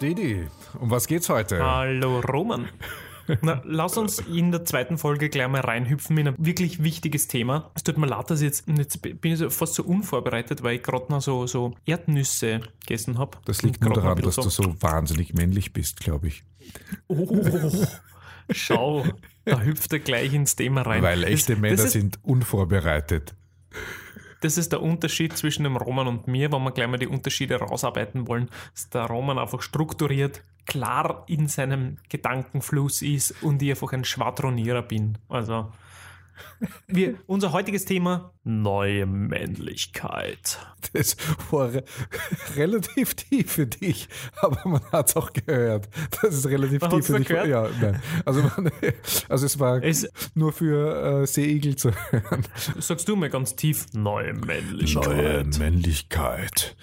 Didi, um was geht's heute? Hallo Roman. Na, lass uns in der zweiten Folge gleich mal reinhüpfen in ein wirklich wichtiges Thema. Es tut mir leid, dass ich jetzt, jetzt bin ich so fast so unvorbereitet, weil ich gerade noch so, so Erdnüsse gegessen habe. Das liegt nur daran, dass du so wahnsinnig männlich bist, glaube ich. Oh, schau, da hüpft er gleich ins Thema rein. Weil echte das, Männer das ist, sind unvorbereitet. Das ist der Unterschied zwischen dem Roman und mir, wenn wir gleich mal die Unterschiede rausarbeiten wollen, dass der Roman einfach strukturiert, klar in seinem Gedankenfluss ist und ich einfach ein Schwadronierer bin. Also, wir, unser heutiges Thema: neue Männlichkeit. Das war re relativ tief für dich, aber man hat es auch gehört. Das ist relativ Man tief für dich. gehört? Ja, nein. Also, man, also es war Es- nur für äh, Seeigel zu hören. Sagst du mir ganz tief: neue Männlichkeit. Männlichkeit.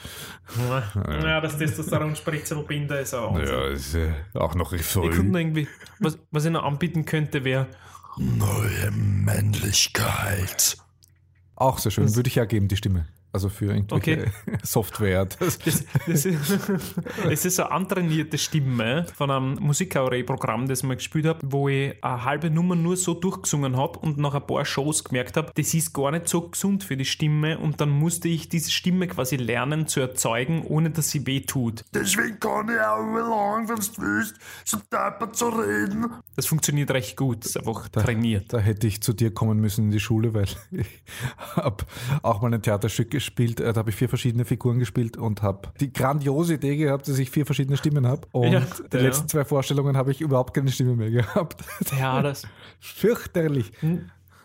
Ja, das Testosteron-Spritzelbinder ist auch. Ja, ist äh, auch noch Ich noch irgendwie, was, was ich noch anbieten könnte, wäre Neue Männlichkeit. Auch sehr schön. Würde ich ja geben, die Stimme. Also für irgendwelche Software. Das, Das, das, ist, das ist eine antrainierte Stimme von einem Musikkarree-Programm, das ich mal gespielt habe, wo ich eine halbe Nummer nur so durchgesungen habe und nach ein paar Shows gemerkt habe, das ist gar nicht so gesund für die Stimme und dann musste ich diese Stimme quasi lernen zu erzeugen, ohne dass sie weh tut. Deswegen kann ich auch lang, wenn du willst, so deppert zu reden. Das funktioniert recht gut, das ist einfach trainiert. Da hätte ich zu dir kommen müssen in die Schule, weil ich habe auch mal ein Theaterstück gespielt. Äh, Da habe ich vier verschiedene Figuren gespielt und habe die grandiose Idee gehabt, dass ich vier verschiedene Stimmen habe. Und Ja, die ja. letzten zwei Vorstellungen habe ich überhaupt keine Stimme mehr gehabt. Ja, das. Fürchterlich.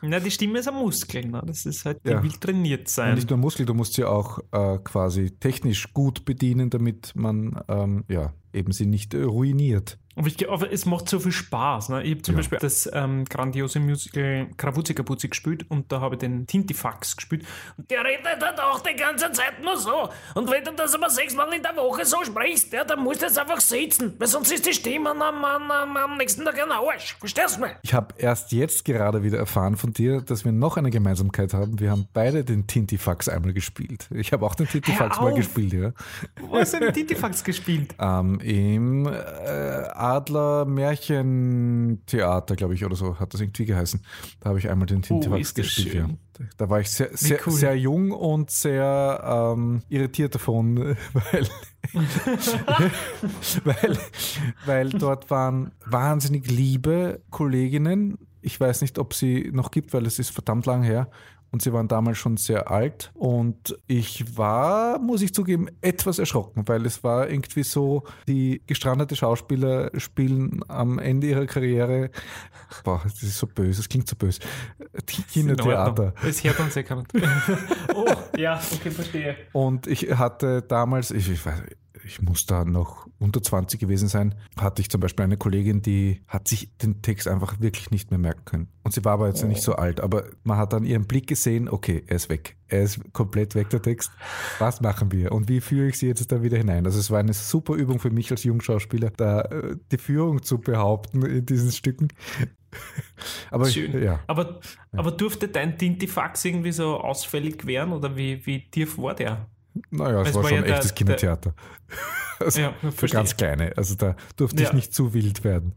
Na, die Stimme ist ein Muskel, ne? das ist halt, die Ja. will trainiert Und sein. nicht nur Muskel, du musst sie auch äh, quasi technisch gut bedienen, damit man ähm, ja, eben sie nicht äh, ruiniert. Aber, ich, es macht so viel Spaß. Ne? Ich habe zum Beispiel das ähm, grandiose Musical Krawuzzi Kapuzzi gespielt und da habe ich den Tintifax gespielt. Und der redet halt auch die ganze Zeit nur so. Und wenn du das aber sechsmal in der Woche so sprichst, ja, dann musst du jetzt einfach sitzen, weil sonst ist die Stimme am, am, am, am nächsten Tag ein Arsch. Verstehst du mich? Ich habe erst jetzt gerade wieder erfahren von dir, dass wir noch eine Gemeinsamkeit haben. Wir haben beide den Tintifax einmal gespielt. Ich habe auch den Tintifax mal gespielt, ja. Wo hast du den Tintifax gespielt? Ähm, Im äh, Adler Märchentheater, glaube ich, oder so hat das irgendwie geheißen. Da habe ich einmal den Tintifax Oh, gespielt. Ja. Da war ich sehr, sehr, cool. sehr jung und sehr ähm, irritiert davon, weil, weil, weil dort waren wahnsinnig liebe Kolleginnen. Ich weiß nicht, ob sie noch gibt, weil es ist verdammt lang her. Und sie waren damals schon sehr alt. Und ich war, muss ich zugeben, etwas erschrocken, weil es war irgendwie so, die gestrandete Schauspieler spielen am Ende ihrer Karriere, boah, das ist so böse, das klingt so böse, Kindertheater. Es hört uns ja keiner. oh, ja, okay, verstehe. Und ich hatte damals, ich, ich weiß, ich muss da noch unter 20 gewesen sein, hatte ich zum Beispiel eine Kollegin, die hat sich den Text einfach wirklich nicht mehr merken können. Und sie war aber jetzt nicht so alt, aber man hat an ihrem Blick gesehen, okay, er ist weg. Er ist komplett weg, der Text. Was machen wir? Und wie führe ich sie jetzt da wieder hinein? Also es war eine super Übung für mich als Jungschauspieler, da äh, die Führung zu behaupten in diesen Stücken. Aber ich, Schön. ja. Aber, aber durfte dein Tintifax irgendwie so ausfällig werden oder wie, wie tief war der? Naja, es Es war war schon ja der- echtes Kindertheater. Also Ja, für ganz kleine. Also da durfte ich Ja. nicht zu wild werden.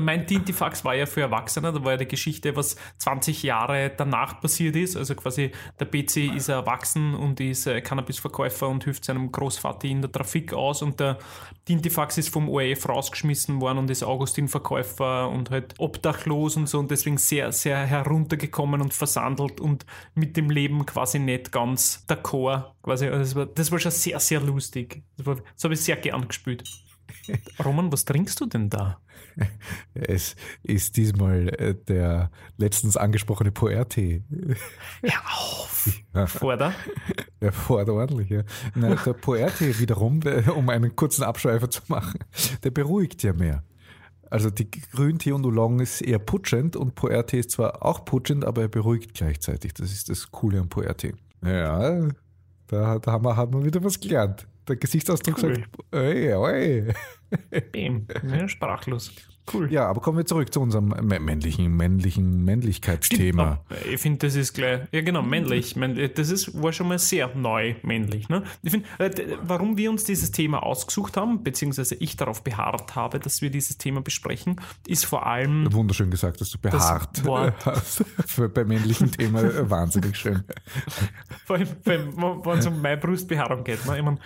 Mein Tintifax war ja für Erwachsene, da war ja die Geschichte, was 20 Jahre danach passiert ist. Also quasi der PC ist erwachsen und ist äh, Cannabisverkäufer und hilft seinem Großvater in der Trafik aus und der Tintifax ist vom ORF rausgeschmissen worden und ist Augustin-Verkäufer und halt obdachlos und so und deswegen sehr, sehr heruntergekommen und versandelt und mit dem Leben quasi nicht ganz d'accord. Quasi, also das, war, das war schon sehr, sehr lustig. Das, das habe ich sehr gern gespielt. Roman, was trinkst du denn da? Es ist diesmal äh, der letztens angesprochene Puer-Tee. Hör auf! Vorder. Er fährt ordentlich, ja. Na, der Poerte wiederum, der, um einen kurzen Abschweifer zu machen, der beruhigt ja mehr. Also die Grüntee und Oolong ist eher putschend und Puertee ist zwar auch putschend, aber er beruhigt gleichzeitig. Das ist das Coole am Puertee. Ja, da, da haben, wir, haben wir wieder was gelernt. Der Gesichtsausdruck Cool. sagt, oi, oi. Bam. Ja, sprachlos. Cool. Ja, aber kommen wir zurück zu unserem mä- männlichen, männlichen Männlichkeitsthema. Ah, Ich finde, das ist gleich, ja genau, männlich. Männlich. Das ist, war schon mal sehr neu männlich. Ne? Ich finde, äh, warum wir uns dieses Thema ausgesucht haben, beziehungsweise ich darauf beharrt habe, dass wir dieses Thema besprechen, ist vor allem, Wunderschön gesagt, dass du beharrt hast. Bei männlichen Thema äh, wahnsinnig schön. vor allem wenn es um meine Brustbehaarung geht. Ne? Ich mein,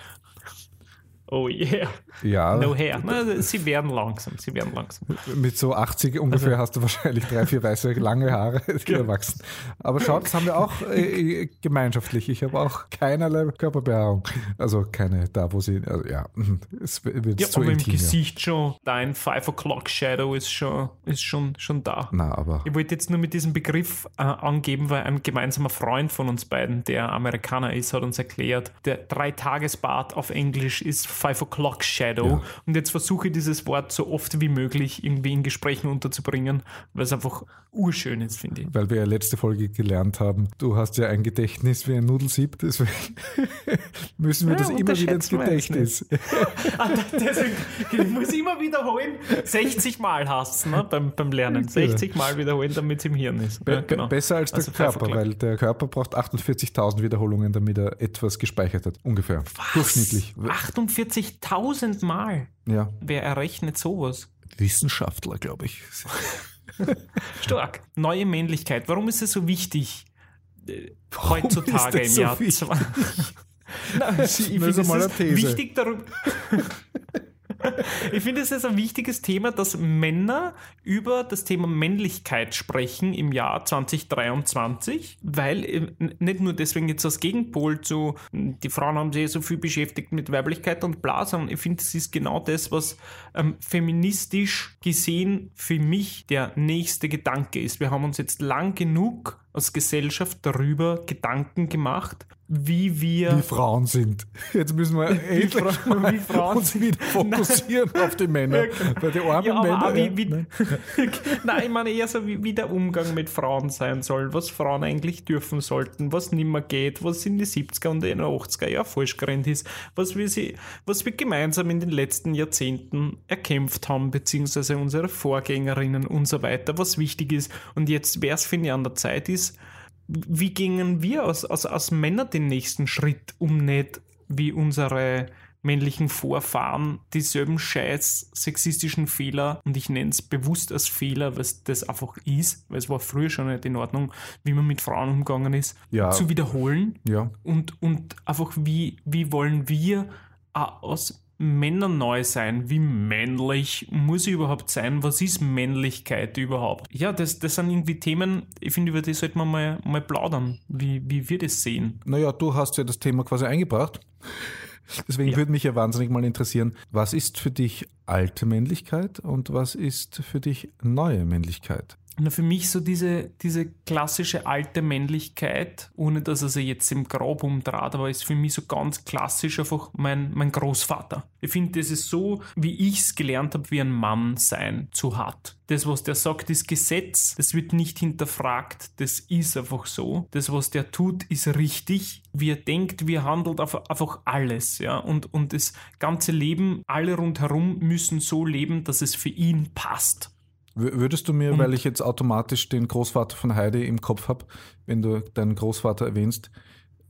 oh yeah, Ja, no hair. Ne? Sie werden langsam, sie werden langsam. mit so 80 ungefähr hast du wahrscheinlich drei, vier weiße lange Haare die erwachsen. Aber schau, das haben wir auch äh, gemeinschaftlich. Ich habe auch keinerlei Körperbehaarung. Also keine da, wo sie, also ja, es wird Ja, zu aber im intim. Ja. Gesicht schon, dein Five O'Clock Shadow ist schon, ist schon, schon da. Na, aber Ich wollte jetzt nur mit diesem Begriff äh, angeben, weil ein gemeinsamer Freund von uns beiden, der Amerikaner ist, hat uns erklärt, der Dreitagesbart auf Englisch ist Five O'Clock Shadow. Ja. Und jetzt versuche ich dieses Wort so oft wie möglich irgendwie in Gesprächen unterzubringen, weil es einfach urschön ist, finde ich. weil wir ja letzte Folge gelernt haben, du hast ja ein Gedächtnis wie ein Nudelsieb, deswegen müssen wir Ja, das immer wieder ins Gedächtnis. Ah, Deswegen, ich muss immer wiederholen, 60 Mal hast ne, beim, beim Lernen. 60 Mal wiederholen, damit es im Hirn ist. Ja, Be- genau. Besser als der Also Körper, weil der Körper braucht 48.000 Wiederholungen, damit er etwas gespeichert hat. Ungefähr. Durchschnittlich. 48.000 Mal. Ja. Wer errechnet sowas? Wissenschaftler, glaube ich. Stark. Neue Männlichkeit. Warum ist es so wichtig äh, Warum heutzutage im so Jahr wichtig? 20? Nein, ich ist finde, es wichtig darüber. Ich finde, es ist ein wichtiges Thema, dass Männer über das Thema Männlichkeit sprechen im Jahr 2023, weil äh, nicht nur deswegen jetzt als Gegenpol zu, mh, die Frauen haben sich so viel beschäftigt mit Weiblichkeit und bla, sondern ich finde, es ist genau das, was ähm, feministisch gesehen für mich der nächste Gedanke ist. Wir haben uns jetzt lang genug als Gesellschaft darüber Gedanken gemacht, wie wir Wie Frauen sind. Jetzt müssen wir endlich Fra- mal wie Frauen uns wieder fokussieren auf die Männer. Weil die armen Ja, Männer. wie, wie, ne? Nein, ich meine eher so, wie, wie der Umgang mit Frauen sein soll, was Frauen eigentlich dürfen sollten, was nimmer geht, was in die 70er und in den 80er Jahren falsch gerannt ist, was wir, sie, was wir gemeinsam in den letzten Jahrzehnten erkämpft haben, beziehungsweise unsere Vorgängerinnen und so weiter, was wichtig ist. Und jetzt wäre es, finde ich, an der Zeit ist, wie gingen wir als, als, als Männer den nächsten Schritt, um nicht wie unsere männlichen Vorfahren dieselben scheiß sexistischen Fehler, und ich nenne es bewusst als Fehler, es das einfach ist, weil es war früher schon nicht in Ordnung, wie man mit Frauen umgegangen ist, Ja. zu wiederholen Ja, und, und einfach wie, wie wollen wir aus Männern neu sein? Wie männlich muss ich überhaupt sein? Was ist Männlichkeit überhaupt? Ja, das, das sind irgendwie Themen, ich finde, über die sollte man mal, mal plaudern, wie, wie wir das sehen. naja, du hast ja das Thema quasi eingebracht. Deswegen Ja. würde mich ja wahnsinnig mal interessieren, was ist für dich alte Männlichkeit und was ist für dich neue Männlichkeit? Na, für mich so diese, diese klassische alte Männlichkeit, ohne dass er sich jetzt im Grab umdraht, aber ist für mich so ganz klassisch einfach mein, mein Großvater. Ich finde, das ist so, wie ich es gelernt habe, wie ein Mann sein zu hat. Das, was der sagt, ist Gesetz, das wird nicht hinterfragt, das ist einfach so. Das, was der tut, ist richtig. Wie er denkt, wie er handelt, einfach alles. Ja? Und, und das ganze Leben, alle rundherum müssen so leben, dass es für ihn passt. Würdest du mir, weil ich jetzt automatisch den Großvater von Heidi im Kopf habe, wenn du deinen Großvater erwähnst,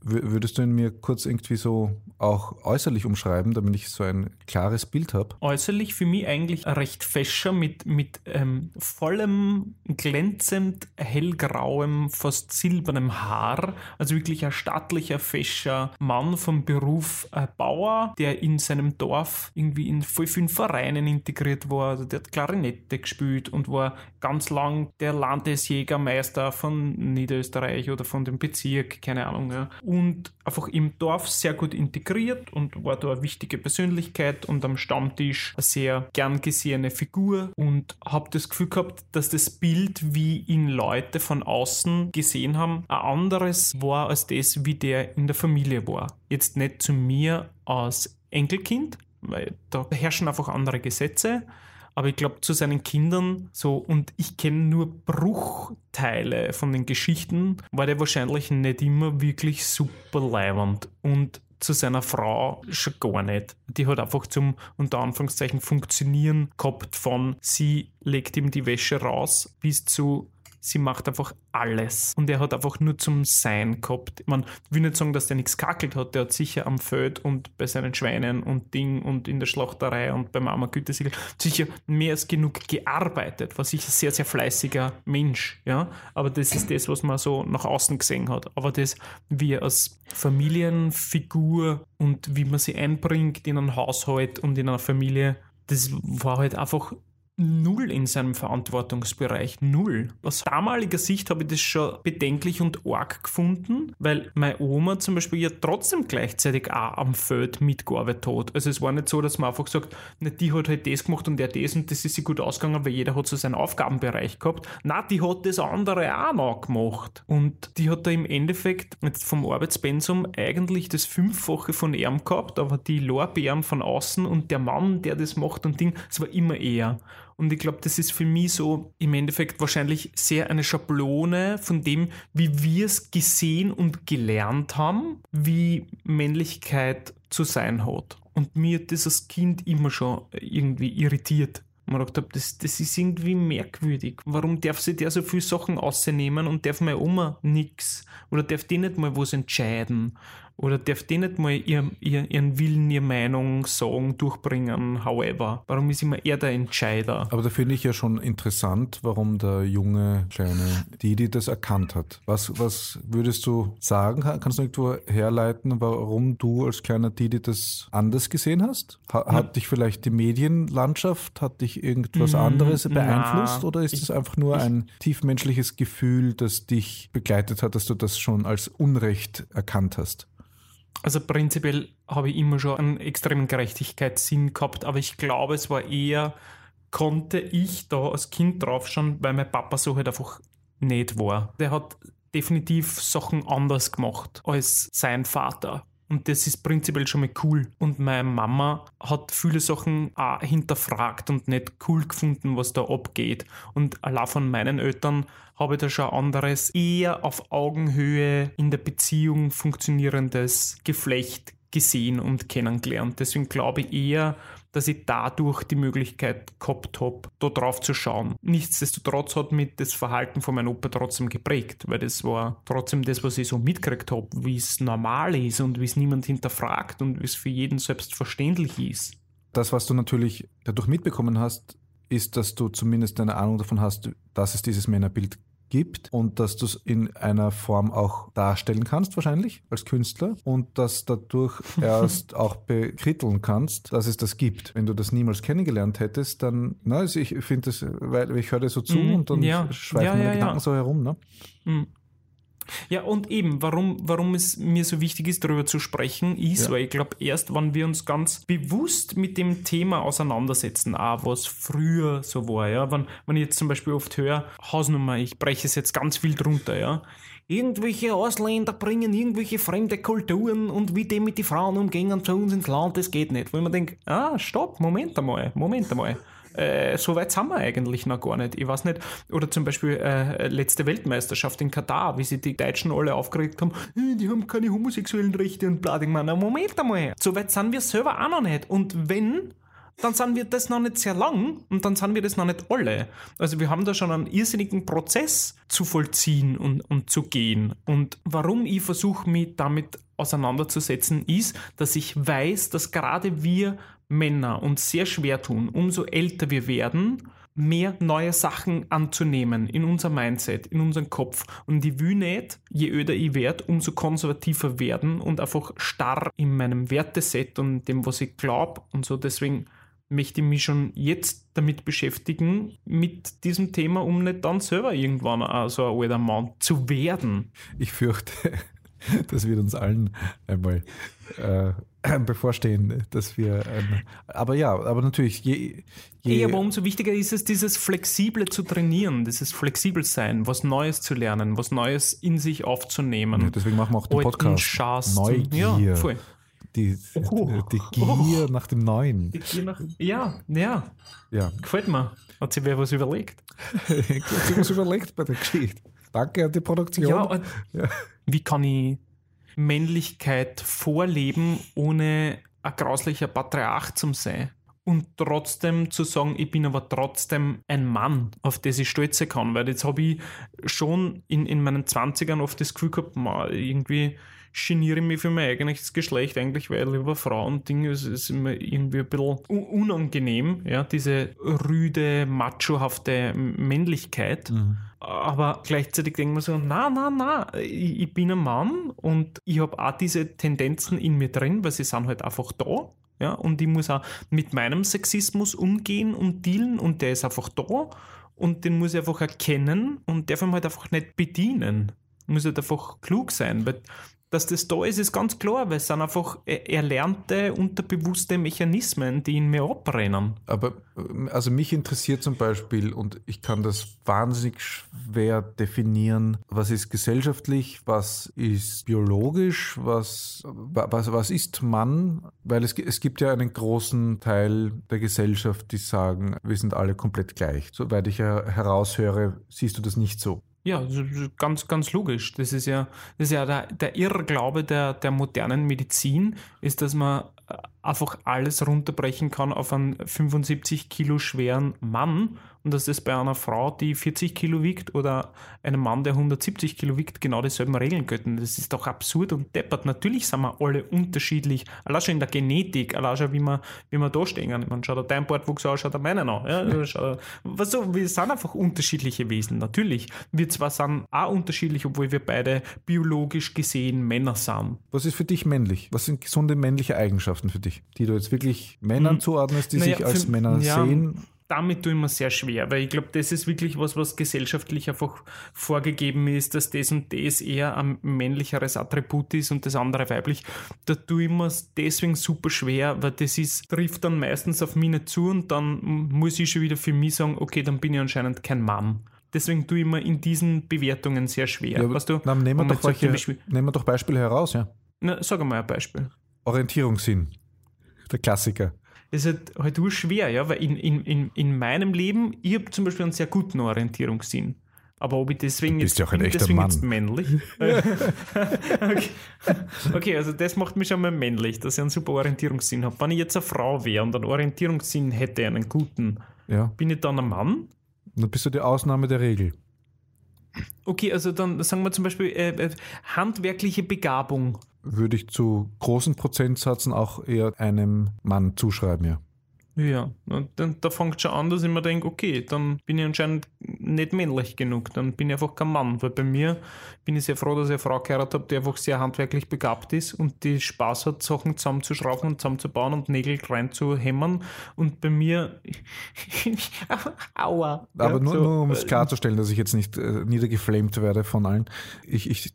würdest du ihn mir kurz irgendwie so auch äußerlich umschreiben, damit ich so ein klares Bild habe? äußerlich für mich eigentlich recht fescher mit, mit ähm, vollem, glänzend hellgrauem, fast silbernem Haar. Also wirklich ein stattlicher, fescher Mann vom Beruf äh, Bauer, der in seinem Dorf irgendwie in voll vielen Vereinen integriert war. Also der hat Klarinette gespielt und war ganz lang der Landesjägermeister von Niederösterreich oder von dem Bezirk, keine Ahnung. Ja. Einfach im Dorf sehr gut integriert und war da eine wichtige Persönlichkeit und am Stammtisch eine sehr gern gesehene Figur und habe das Gefühl gehabt, dass das Bild, wie ihn Leute von außen gesehen haben, ein anderes war als das, wie der in der Familie war. Jetzt nicht zu mir als Enkelkind, weil da herrschen einfach andere Gesetze. Aber ich glaube, zu seinen Kindern so, und ich kenne nur Bruchteile von den Geschichten, war der wahrscheinlich nicht immer wirklich super leibend. Und zu seiner Frau schon gar nicht. Die hat einfach zum unter Anführungszeichen Funktionieren gehabt von sie legt ihm die Wäsche raus bis zu sie macht einfach alles. Und er hat einfach nur zum Sein gehabt. Man will nicht sagen, dass der nichts kackelt hat. Der hat sicher am Feld und bei seinen Schweinen und Ding und in der Schlachterei und beim Mama Gütesiegel sicher mehr als genug gearbeitet. War sicher sehr, sehr fleißiger Mensch. Ja? Aber das ist das, was man so nach außen gesehen hat. Aber das, wie er als Familienfigur und wie man sie einbringt in einen Haushalt und in einer Familie, das war halt einfach null in seinem Verantwortungsbereich. Null. Aus damaliger Sicht habe ich das schon bedenklich und arg gefunden, weil meine Oma zum Beispiel ja trotzdem gleichzeitig auch am Feld mitgearbeitet hat. Also es war nicht so, dass man einfach sagt, na, die hat halt das gemacht und der das und das ist sie gut ausgegangen, weil jeder hat so seinen Aufgabenbereich gehabt. Na, die hat das andere auch noch gemacht. Und die hat da im Endeffekt jetzt vom Arbeitspensum eigentlich das Fünffache von ihm gehabt, aber die Lorbeeren von außen und der Mann, der das macht und Ding, es war immer er. Und ich glaube, das ist für mich so im Endeffekt wahrscheinlich sehr eine Schablone von dem, wie wir es gesehen und gelernt haben, wie Männlichkeit zu sein hat. Und mir hat das als Kind immer schon irgendwie irritiert. Man gedacht habe, das, das ist irgendwie merkwürdig. Warum darf sich der so viele Sachen ausnehmen und darf meine Oma nichts? Oder darf die nicht mal was entscheiden? Oder darf die nicht mal ihr, ihr, ihren Willen, ihre Meinung sagen, durchbringen, however? Warum ist immer er der Entscheider? Aber da finde ich ja schon interessant, warum der junge kleine Didi das erkannt hat. Was, was würdest du sagen? Kannst du irgendwo herleiten, warum du als kleiner Didi das anders gesehen hast? Ha, hat dich vielleicht die Medienlandschaft, hat dich irgendwas anderes beeinflusst? na, oder ist ich- es einfach nur ein tiefmenschliches Gefühl, das dich begleitet hat, dass du das schon als Unrecht erkannt hast? Also prinzipiell habe ich immer schon einen extremen Gerechtigkeitssinn gehabt, aber ich glaube, es war eher, konnte ich da als Kind draufschauen, weil mein Papa so halt einfach nicht war. Der hat definitiv Sachen anders gemacht als sein Vater. Und das ist prinzipiell schon mal cool. Und meine Mama hat viele Sachen auch hinterfragt und nicht cool gefunden, was da abgeht. Und allein von meinen Eltern habe ich da schon ein anderes, eher auf Augenhöhe in der Beziehung funktionierendes Geflecht gesehen und kennengelernt. Deswegen glaube ich eher, dass ich dadurch die Möglichkeit gehabt habe, da drauf zu schauen. Nichtsdestotrotz hat mich das Verhalten von meinem Opa trotzdem geprägt, weil das war trotzdem das, was ich so mitgekriegt habe, wie es normal ist und wie es niemand hinterfragt und wie es für jeden selbstverständlich ist. Das, was du natürlich dadurch mitbekommen hast, ist, dass du zumindest eine Ahnung davon hast, dass es dieses Männerbild gibt und dass du es in einer Form auch darstellen kannst, wahrscheinlich als Künstler und dass dadurch erst auch bekritteln kannst, dass es das gibt. Wenn du das niemals kennengelernt hättest, dann, na, also ich finde das, weil ich höre dir so zu Mhm, und dann ja. schweifen Ja, meine ja, ja. Gedanken so herum. Ne? Mhm. Ja, und eben, warum, warum es mir so wichtig ist, darüber zu sprechen, ist, Ja. weil ich glaube, erst wenn wir uns ganz bewusst mit dem Thema auseinandersetzen, auch was früher so war, ja, wenn, wenn ich jetzt zum Beispiel oft höre, Hausnummer, ich breche es jetzt ganz viel drunter, ja, irgendwelche Ausländer bringen irgendwelche fremde Kulturen und wie die mit die Frauen umgehen zu uns ins Land, das geht nicht. Wo ich mir denke, ah, stopp, Moment einmal, Moment einmal. Äh, so weit sind wir eigentlich noch gar nicht. Ich weiß nicht. Oder zum Beispiel äh, letzte Weltmeisterschaft in Katar, wie sie die Deutschen alle aufgeregt haben, "Äh, die haben keine homosexuellen Rechte und bla. Ich meine, Moment einmal. So weit sind wir selber auch noch nicht. Und wenn, dann sind wir das noch nicht sehr lang und dann sind wir das noch nicht alle. Also wir haben da schon einen irrsinnigen Prozess zu vollziehen und, und zu gehen. Und warum ich versuche, mich damit auseinanderzusetzen, ist, dass ich weiß, dass gerade wir Männer uns sehr schwer tun, umso älter wir werden, mehr neue Sachen anzunehmen in unser Mindset, in unseren Kopf. Und ich will nicht, je öder ich werde, umso konservativer werden und einfach starr in meinem Werteset und dem, was ich glaube und so. Deswegen möchte ich mich schon jetzt damit beschäftigen, mit diesem Thema, um nicht dann selber irgendwann so ein alter Mann zu werden. Ich fürchte, das wird uns allen einmal äh, bevorstehen, dass wir. Ähm, aber ja, aber natürlich, je. je Ja, aber umso wichtiger ist es, dieses Flexible zu trainieren, dieses Flexibelsein, was Neues zu lernen, was Neues in sich aufzunehmen. ja, deswegen machen wir auch den Podcast. Neugier. Ja, voll. Die, Oh. die Gier nach dem Neuen. Die Gier nach- Ja, ja, Ja. gefällt mir. Hat sich wer was überlegt? ich habe was überlegt bei der Geschichte. Danke an die Produktion. Ja, und wie kann ich Männlichkeit vorleben, ohne ein grauslicher Patriarch zu sein? Und trotzdem zu sagen, ich bin aber trotzdem ein Mann, auf das ich stolze kann. Weil jetzt habe ich schon in, in meinen 20ern oft das Gefühl gehabt, ma, irgendwie geniere ich mich für mein eigenes Geschlecht eigentlich, weil über Frauen-Ding ist, ist immer irgendwie ein bisschen unangenehm, ja, diese rüde, machohafte Männlichkeit. Aber gleichzeitig denken wir so, na, na, na, ich, ich bin ein Mann und ich habe auch diese Tendenzen in mir drin, weil sie sind halt einfach da. Ja, und ich muss auch mit meinem Sexismus umgehen und dealen und der ist einfach da und den muss ich einfach erkennen und darf ihn halt einfach nicht bedienen. Muss halt einfach klug sein, weil dass das da ist, ist ganz klar, weil es sind einfach er- erlernte, unterbewusste Mechanismen, die in mir abrennen. Aber also mich interessiert zum Beispiel, und ich kann das wahnsinnig schwer definieren, was ist gesellschaftlich, was ist biologisch, was, wa- was, was ist Mann? Weil es, es gibt ja einen großen Teil der Gesellschaft, die sagen, wir sind alle komplett gleich. Soweit ich heraushöre, siehst du das nicht so. Ja, ganz, ganz logisch. Das ist ja, das ist ja der, der Irrglaube der, der modernen Medizin, ist, dass man äh, einfach alles runterbrechen kann auf einen 75 Kilo schweren Mann und dass das bei einer Frau, die 40 Kilo wiegt oder einem Mann, der 170 Kilo wiegt, genau dieselben Regeln gelten. Das ist doch absurd und deppert. Natürlich sind wir alle unterschiedlich, allein schon in der Genetik, allein schon wie wir, wie wir da stehen. Meine, schaut dein Bartwuchs an, schaut meinen an. Ja, schau, was so, wir sind einfach unterschiedliche Wesen, natürlich. Wir zwar sind auch unterschiedlich, obwohl wir beide biologisch gesehen Männer sind. Was ist für dich männlich? Was sind gesunde männliche Eigenschaften für dich, die du jetzt wirklich Männern Hm. zuordnest, die Naja, sich als für- Männer ja, sehen? Damit tue ich mir sehr schwer, weil ich glaube, das ist wirklich was, was gesellschaftlich einfach vorgegeben ist, dass das und das eher ein männlicheres Attribut ist und das andere weiblich. Da tue ich mir deswegen super schwer, weil das ist, trifft dann meistens auf mich nicht zu und dann muss ich schon wieder für mich sagen, okay, dann bin ich anscheinend kein Mann. Deswegen tue ich mir in diesen Bewertungen sehr schwer. Ja, weißt du, dann nehmen wir, doch welche, nehmen wir doch Beispiele heraus, ja. Na, sag mal ein Beispiel. Orientierungssinn. Der Klassiker. Das ist halt, halt ur schwer, ja, weil in, in, in, in meinem Leben, ich habe zum Beispiel einen sehr guten Orientierungssinn. Aber ob ich deswegen jetzt, ja auch ein bin echter deswegen Mann. jetzt männlich. okay. okay, also das macht mich schon mal männlich, dass ich einen super Orientierungssinn habe. Wenn ich jetzt eine Frau wäre und einen Orientierungssinn hätte, einen guten, Ja. bin ich dann ein Mann? Dann bist du die Ausnahme der Regel. Okay, also dann sagen wir zum Beispiel äh, äh, handwerkliche Begabung. Würde ich zu großen Prozentsätzen auch eher einem Mann zuschreiben, ja. Ja, und dann, da fängt schon an, dass ich mir denke, okay, dann bin ich anscheinend nicht männlich genug, dann bin ich einfach kein Mann, weil bei mir bin ich sehr froh, dass ich eine Frau geheiratet habe, die einfach sehr handwerklich begabt ist und die Spaß hat, Sachen zusammenzuschrauben und zusammenzubauen und Nägel reinzuhämmern und bei mir aua. Aber ja, nur, so, nur um es äh, klarzustellen, dass ich jetzt nicht äh, niedergeflamed werde von allen. Ich, ich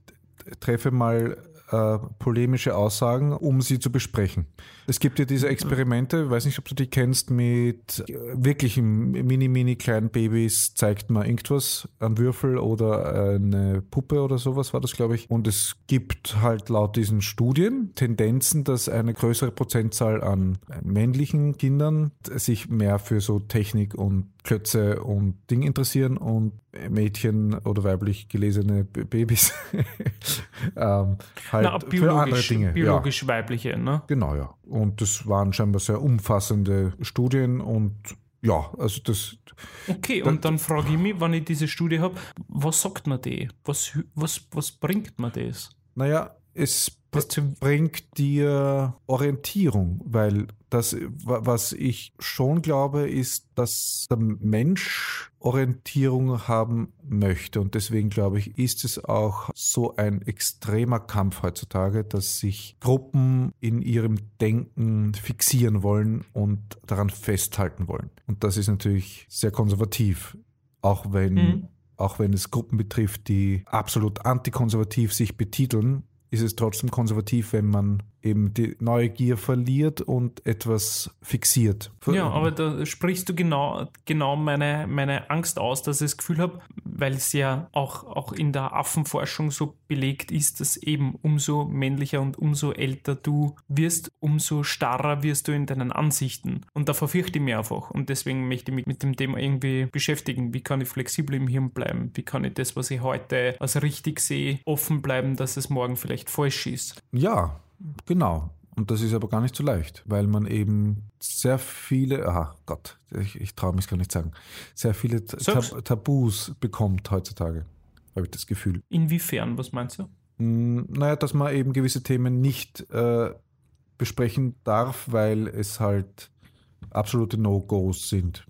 treffe mal äh, polemische Aussagen, um sie zu besprechen. Es gibt ja diese Experimente, weiß nicht, ob du die kennst, mit äh, wirklichen mini, mini kleinen Babys zeigt man irgendwas, ein Würfel oder eine Puppe oder sowas war das, glaube ich. Und es gibt halt laut diesen Studien Tendenzen, dass eine größere Prozentzahl an männlichen Kindern sich mehr für so Technik und Klötze und Ding interessieren und Mädchen oder weiblich gelesene Babys ähm, halt na, für andere biologisch, Dinge. Ja. biologisch weibliche, ne? Genau, ja. Und das waren scheinbar sehr umfassende Studien und ja, also das, Okay, und dann frage ich mich, wenn ich diese Studie habe, was sagt man die? Was, was, was bringt man das? naja, es Das bringt dir Orientierung, weil das, wa- was ich schon glaube, ist, dass der Mensch Orientierung haben möchte. Und deswegen glaube ich, ist es auch so ein extremer Kampf heutzutage, dass sich Gruppen in ihrem Denken fixieren wollen und daran festhalten wollen. Und das ist natürlich sehr konservativ. Auch wenn Mhm. auch wenn es Gruppen betrifft, die absolut antikonservativ sich betiteln, ist es trotzdem konservativ, wenn man eben die Neugier verliert und etwas fixiert. Ja, aber da sprichst du genau, genau meine, meine Angst aus, dass ich das Gefühl habe, weil es ja auch, auch in der Affenforschung so belegt ist, dass eben umso männlicher und umso älter du wirst, umso starrer wirst du in deinen Ansichten. Und da verfürchte ich mich einfach. Und deswegen möchte ich mich mit dem Thema irgendwie beschäftigen. Wie kann ich flexibel im Hirn bleiben? Wie kann ich das, was ich heute als richtig sehe, offen bleiben, dass es morgen vielleicht falsch ist? Ja, Genau. Und das ist aber gar nicht so leicht, weil man eben sehr viele, aha Gott, ich, ich traue mich gar nicht sagen, sehr viele Tab Tabus bekommt heutzutage, habe ich das Gefühl. Inwiefern, was meinst du? Hm, naja, dass man eben gewisse Themen nicht äh, besprechen darf, weil es halt absolute No-Gos sind.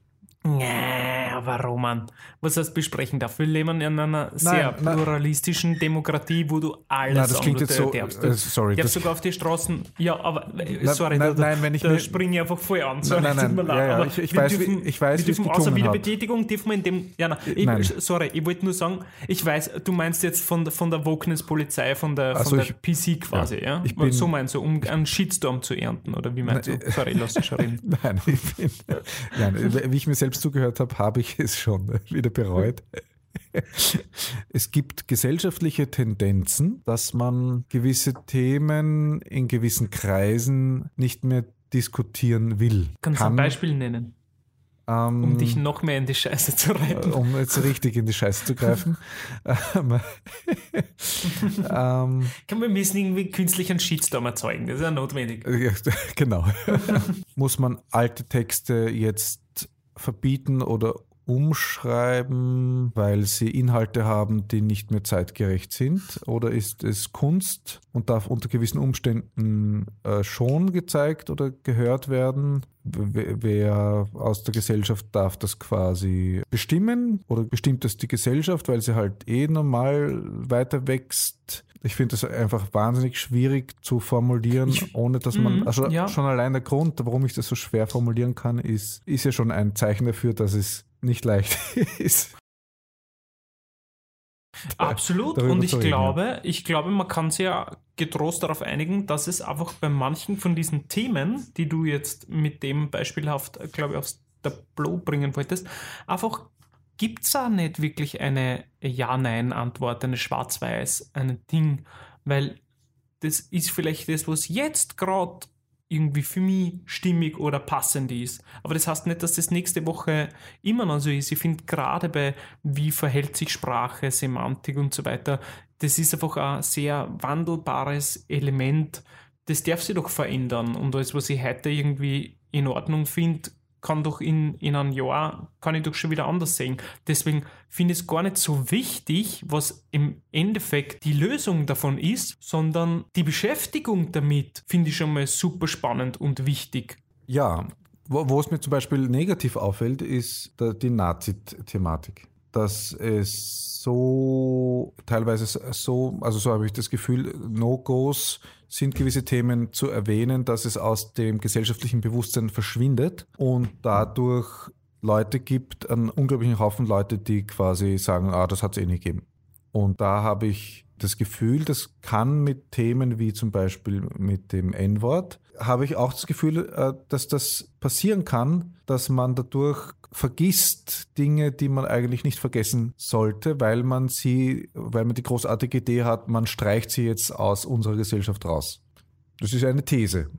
Nee, aber Roman, was heißt besprechen darf? Wir leben in einer sehr nein, pluralistischen nein. Demokratie, wo du alles nein, das klingt jetzt so, darfst. Du, äh, sorry, darfst sogar auf die Straßen. Ja, aber äh, sorry, nein, da, nein, wenn ich da springe ich einfach voll an. Sorry, nein, nein, nein, ja, ja, ich, ich, weiß, dürfen, ich weiß, wir dürfen außer Wiederbetätigung dürfen wir in dem. Ja, nein, ich, nein. sorry, ich wollte nur sagen, ich weiß, du meinst jetzt von, von der Wokeness-Polizei, von der, von also der ich, PC quasi, ja? ja? Ich bin, so meinst du, um einen Shitstorm zu ernten, oder wie meinst du? Sorry, lass dich schon reden. Nein, ich bin, nein, wie ich mir selbst zugehört habe, habe ich es schon wieder bereut. Es gibt gesellschaftliche Tendenzen, dass man gewisse Themen in gewissen Kreisen nicht mehr diskutieren will. Kannst du ein Beispiel nennen? Ähm, um dich noch mehr in die Scheiße zu reiten. Um jetzt richtig in die Scheiße zu greifen. ähm, Kann man müssen irgendwie künstlich einen Shitstorm erzeugen, das ist ja notwendig. Genau. Muss man alte Texte jetzt verbieten oder umschreiben, weil sie Inhalte haben, die nicht mehr zeitgerecht sind? Oder ist es Kunst und darf unter gewissen Umständen äh, schon gezeigt oder gehört werden? Wer aus der Gesellschaft darf das quasi bestimmen? Oder bestimmt das die Gesellschaft, weil sie halt eh normal weiter wächst? Ich finde das einfach wahnsinnig schwierig zu formulieren, ich, ohne dass man, mhm, also ja. schon allein der Grund, warum ich das so schwer formulieren kann, ist, ist ja schon ein Zeichen dafür, dass es nicht leicht ist. Absolut. Und ich glaube, ich glaube, man kann sich ja getrost darauf einigen, dass es einfach bei manchen von diesen Themen, die du jetzt mit dem beispielhaft, glaube ich, aufs Tableau bringen wolltest, einfach gibt es da nicht wirklich eine Ja-Nein-Antwort, eine Schwarz-Weiß, ein Ding, weil das ist vielleicht das, was jetzt gerade irgendwie für mich stimmig oder passend ist. Aber das heißt nicht, dass das nächste Woche immer noch so ist. Ich finde gerade bei wie verhält sich Sprache, Semantik und so weiter, das ist einfach ein sehr wandelbares Element. Das darf sich doch verändern. Und alles, was ich heute irgendwie in Ordnung finde, kann doch in, in einem Jahr, kann ich doch schon wieder anders sehen. Deswegen finde ich es gar nicht so wichtig, was im Endeffekt die Lösung davon ist, sondern die Beschäftigung damit finde ich schon mal super spannend und wichtig. Ja, wo, wo es mir zum Beispiel negativ auffällt, ist die Nazi-Thematik. Dass es so teilweise so, also so habe ich das Gefühl, No-Gos sind gewisse Themen zu erwähnen, dass es aus dem gesellschaftlichen Bewusstsein verschwindet und dadurch Leute gibt, einen unglaublichen Haufen Leute, die quasi sagen, ah, das hat es eh nicht gegeben. Und da habe ich das Gefühl, das kann mit Themen wie zum Beispiel mit dem N-Wort, habe ich auch das Gefühl, äh, dass das passieren kann, dass man dadurch vergisst Dinge, die man eigentlich nicht vergessen sollte, weil man sie, weil man die großartige Idee hat, man streicht sie jetzt aus unserer Gesellschaft raus. Das ist eine These.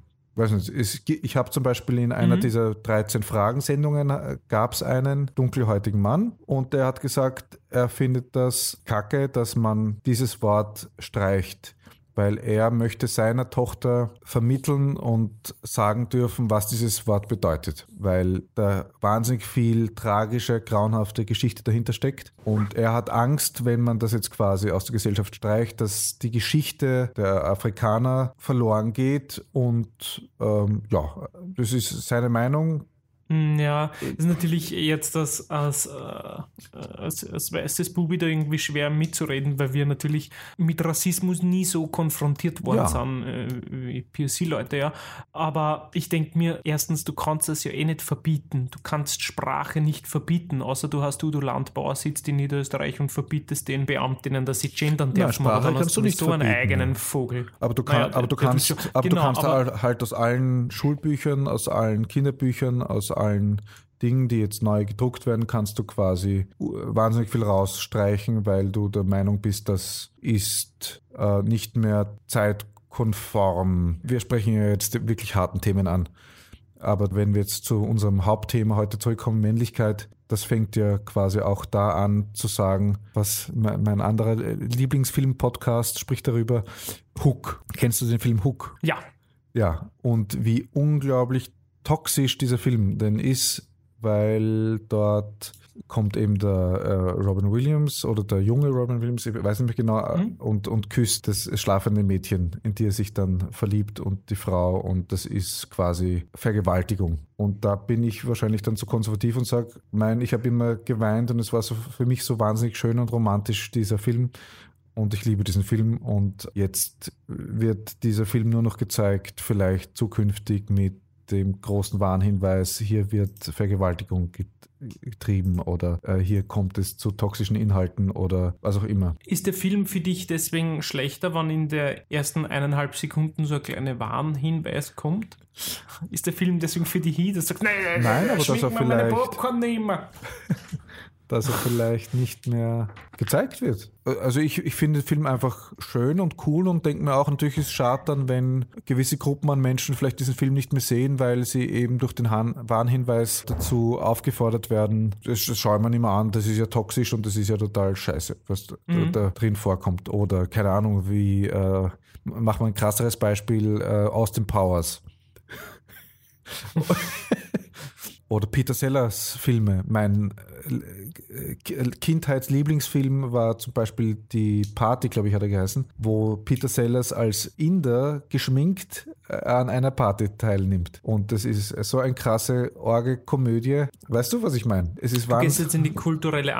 ich habe zum Beispiel in einer mhm. dieser 13 Fragensendungen äh, gab es einen dunkelhäutigen Mann und der hat gesagt, er findet das kacke, dass man dieses Wort streicht weil er möchte seiner Tochter vermitteln und sagen dürfen, was dieses Wort bedeutet, weil da wahnsinnig viel tragische, grauenhafte Geschichte dahinter steckt. Und er hat Angst, wenn man das jetzt quasi aus der Gesellschaft streicht, dass die Geschichte der Afrikaner verloren geht. Und ähm, ja, das ist seine Meinung Ja, ist natürlich jetzt als, als, äh, als, als weißes Bubi da irgendwie schwer mitzureden, weil wir natürlich mit Rassismus nie so konfrontiert worden Ja. sind äh, wie POC-Leute, ja. Aber ich denke mir, erstens, du kannst es ja eh nicht verbieten. Du kannst Sprache nicht verbieten, außer du hast Udo Landbauer sitzt in Niederösterreich und verbietest den Beamtinnen, dass sie gendern Ja, dürfen, aber Sprache dann hast du nicht so einen verbieten, eigenen ja. Vogel. Aber du, kann, Naja, aber du der kannst, ja- aber genau, du kannst aber- al- halt aus allen Schulbüchern, aus allen Kinderbüchern, aus allen Dingen, die jetzt neu gedruckt werden, kannst du quasi uh, wahnsinnig viel rausstreichen, weil du der Meinung bist, das ist äh, nicht mehr zeitkonform. Wir sprechen ja jetzt wirklich harten Themen an. Aber wenn wir jetzt zu unserem Hauptthema heute zurückkommen, Männlichkeit, das fängt ja quasi auch da an zu sagen, was mein, mein anderer Lieblingsfilm-Podcast spricht darüber. Hook. Kennst du den Film Hook? Ja, Ja. Und wie unglaublich toxisch dieser Film denn ist, weil dort kommt eben der äh, Robin Williams oder der junge Robin Williams, ich weiß nicht mehr genau, Mhm. und, und küsst das schlafende Mädchen, in die er sich dann verliebt und die Frau und das ist quasi Vergewaltigung. Und da bin ich wahrscheinlich dann zu konservativ und sage, nein, ich habe immer geweint und es war so für mich so wahnsinnig schön und romantisch, dieser Film. Und ich liebe diesen Film und jetzt wird dieser Film nur noch gezeigt, vielleicht zukünftig mit dem großen Warnhinweis, hier wird Vergewaltigung get- getrieben oder äh, hier kommt es zu toxischen Inhalten oder was auch immer. Ist der Film für dich deswegen schlechter, wenn in der ersten eineinhalb Sekunden so ein kleiner Warnhinweis kommt? Ist der Film deswegen für dich hier, dass du sagst, nein, nein, Nein, aber dass schmink er mir meine vielleicht- Popcorn nicht mehr. dass er vielleicht nicht mehr gezeigt wird. Also ich, ich finde den Film einfach schön und cool und denke mir auch, natürlich ist es schade dann, wenn gewisse Gruppen an Menschen vielleicht diesen Film nicht mehr sehen, weil sie eben durch den Han Warnhinweis dazu aufgefordert werden, das, das schaue ich mir nicht mehr an, das ist ja toxisch und das ist ja total scheiße, was da, Mhm. da drin vorkommt. Oder keine Ahnung, wie, äh, machen wir ein krasseres Beispiel, äh, Austin Powers. Oder Peter Sellers Filme. Mein äh, K- Kindheitslieblingsfilm war zum Beispiel die Party, glaube ich, hat er geheißen, wo Peter Sellers als Inder geschminkt äh, an einer Party teilnimmt. Und das ist so eine krasse Orgelkomödie. Weißt du, was ich meine? Es ist Du gehst wahnsinnig. jetzt in die kulturelle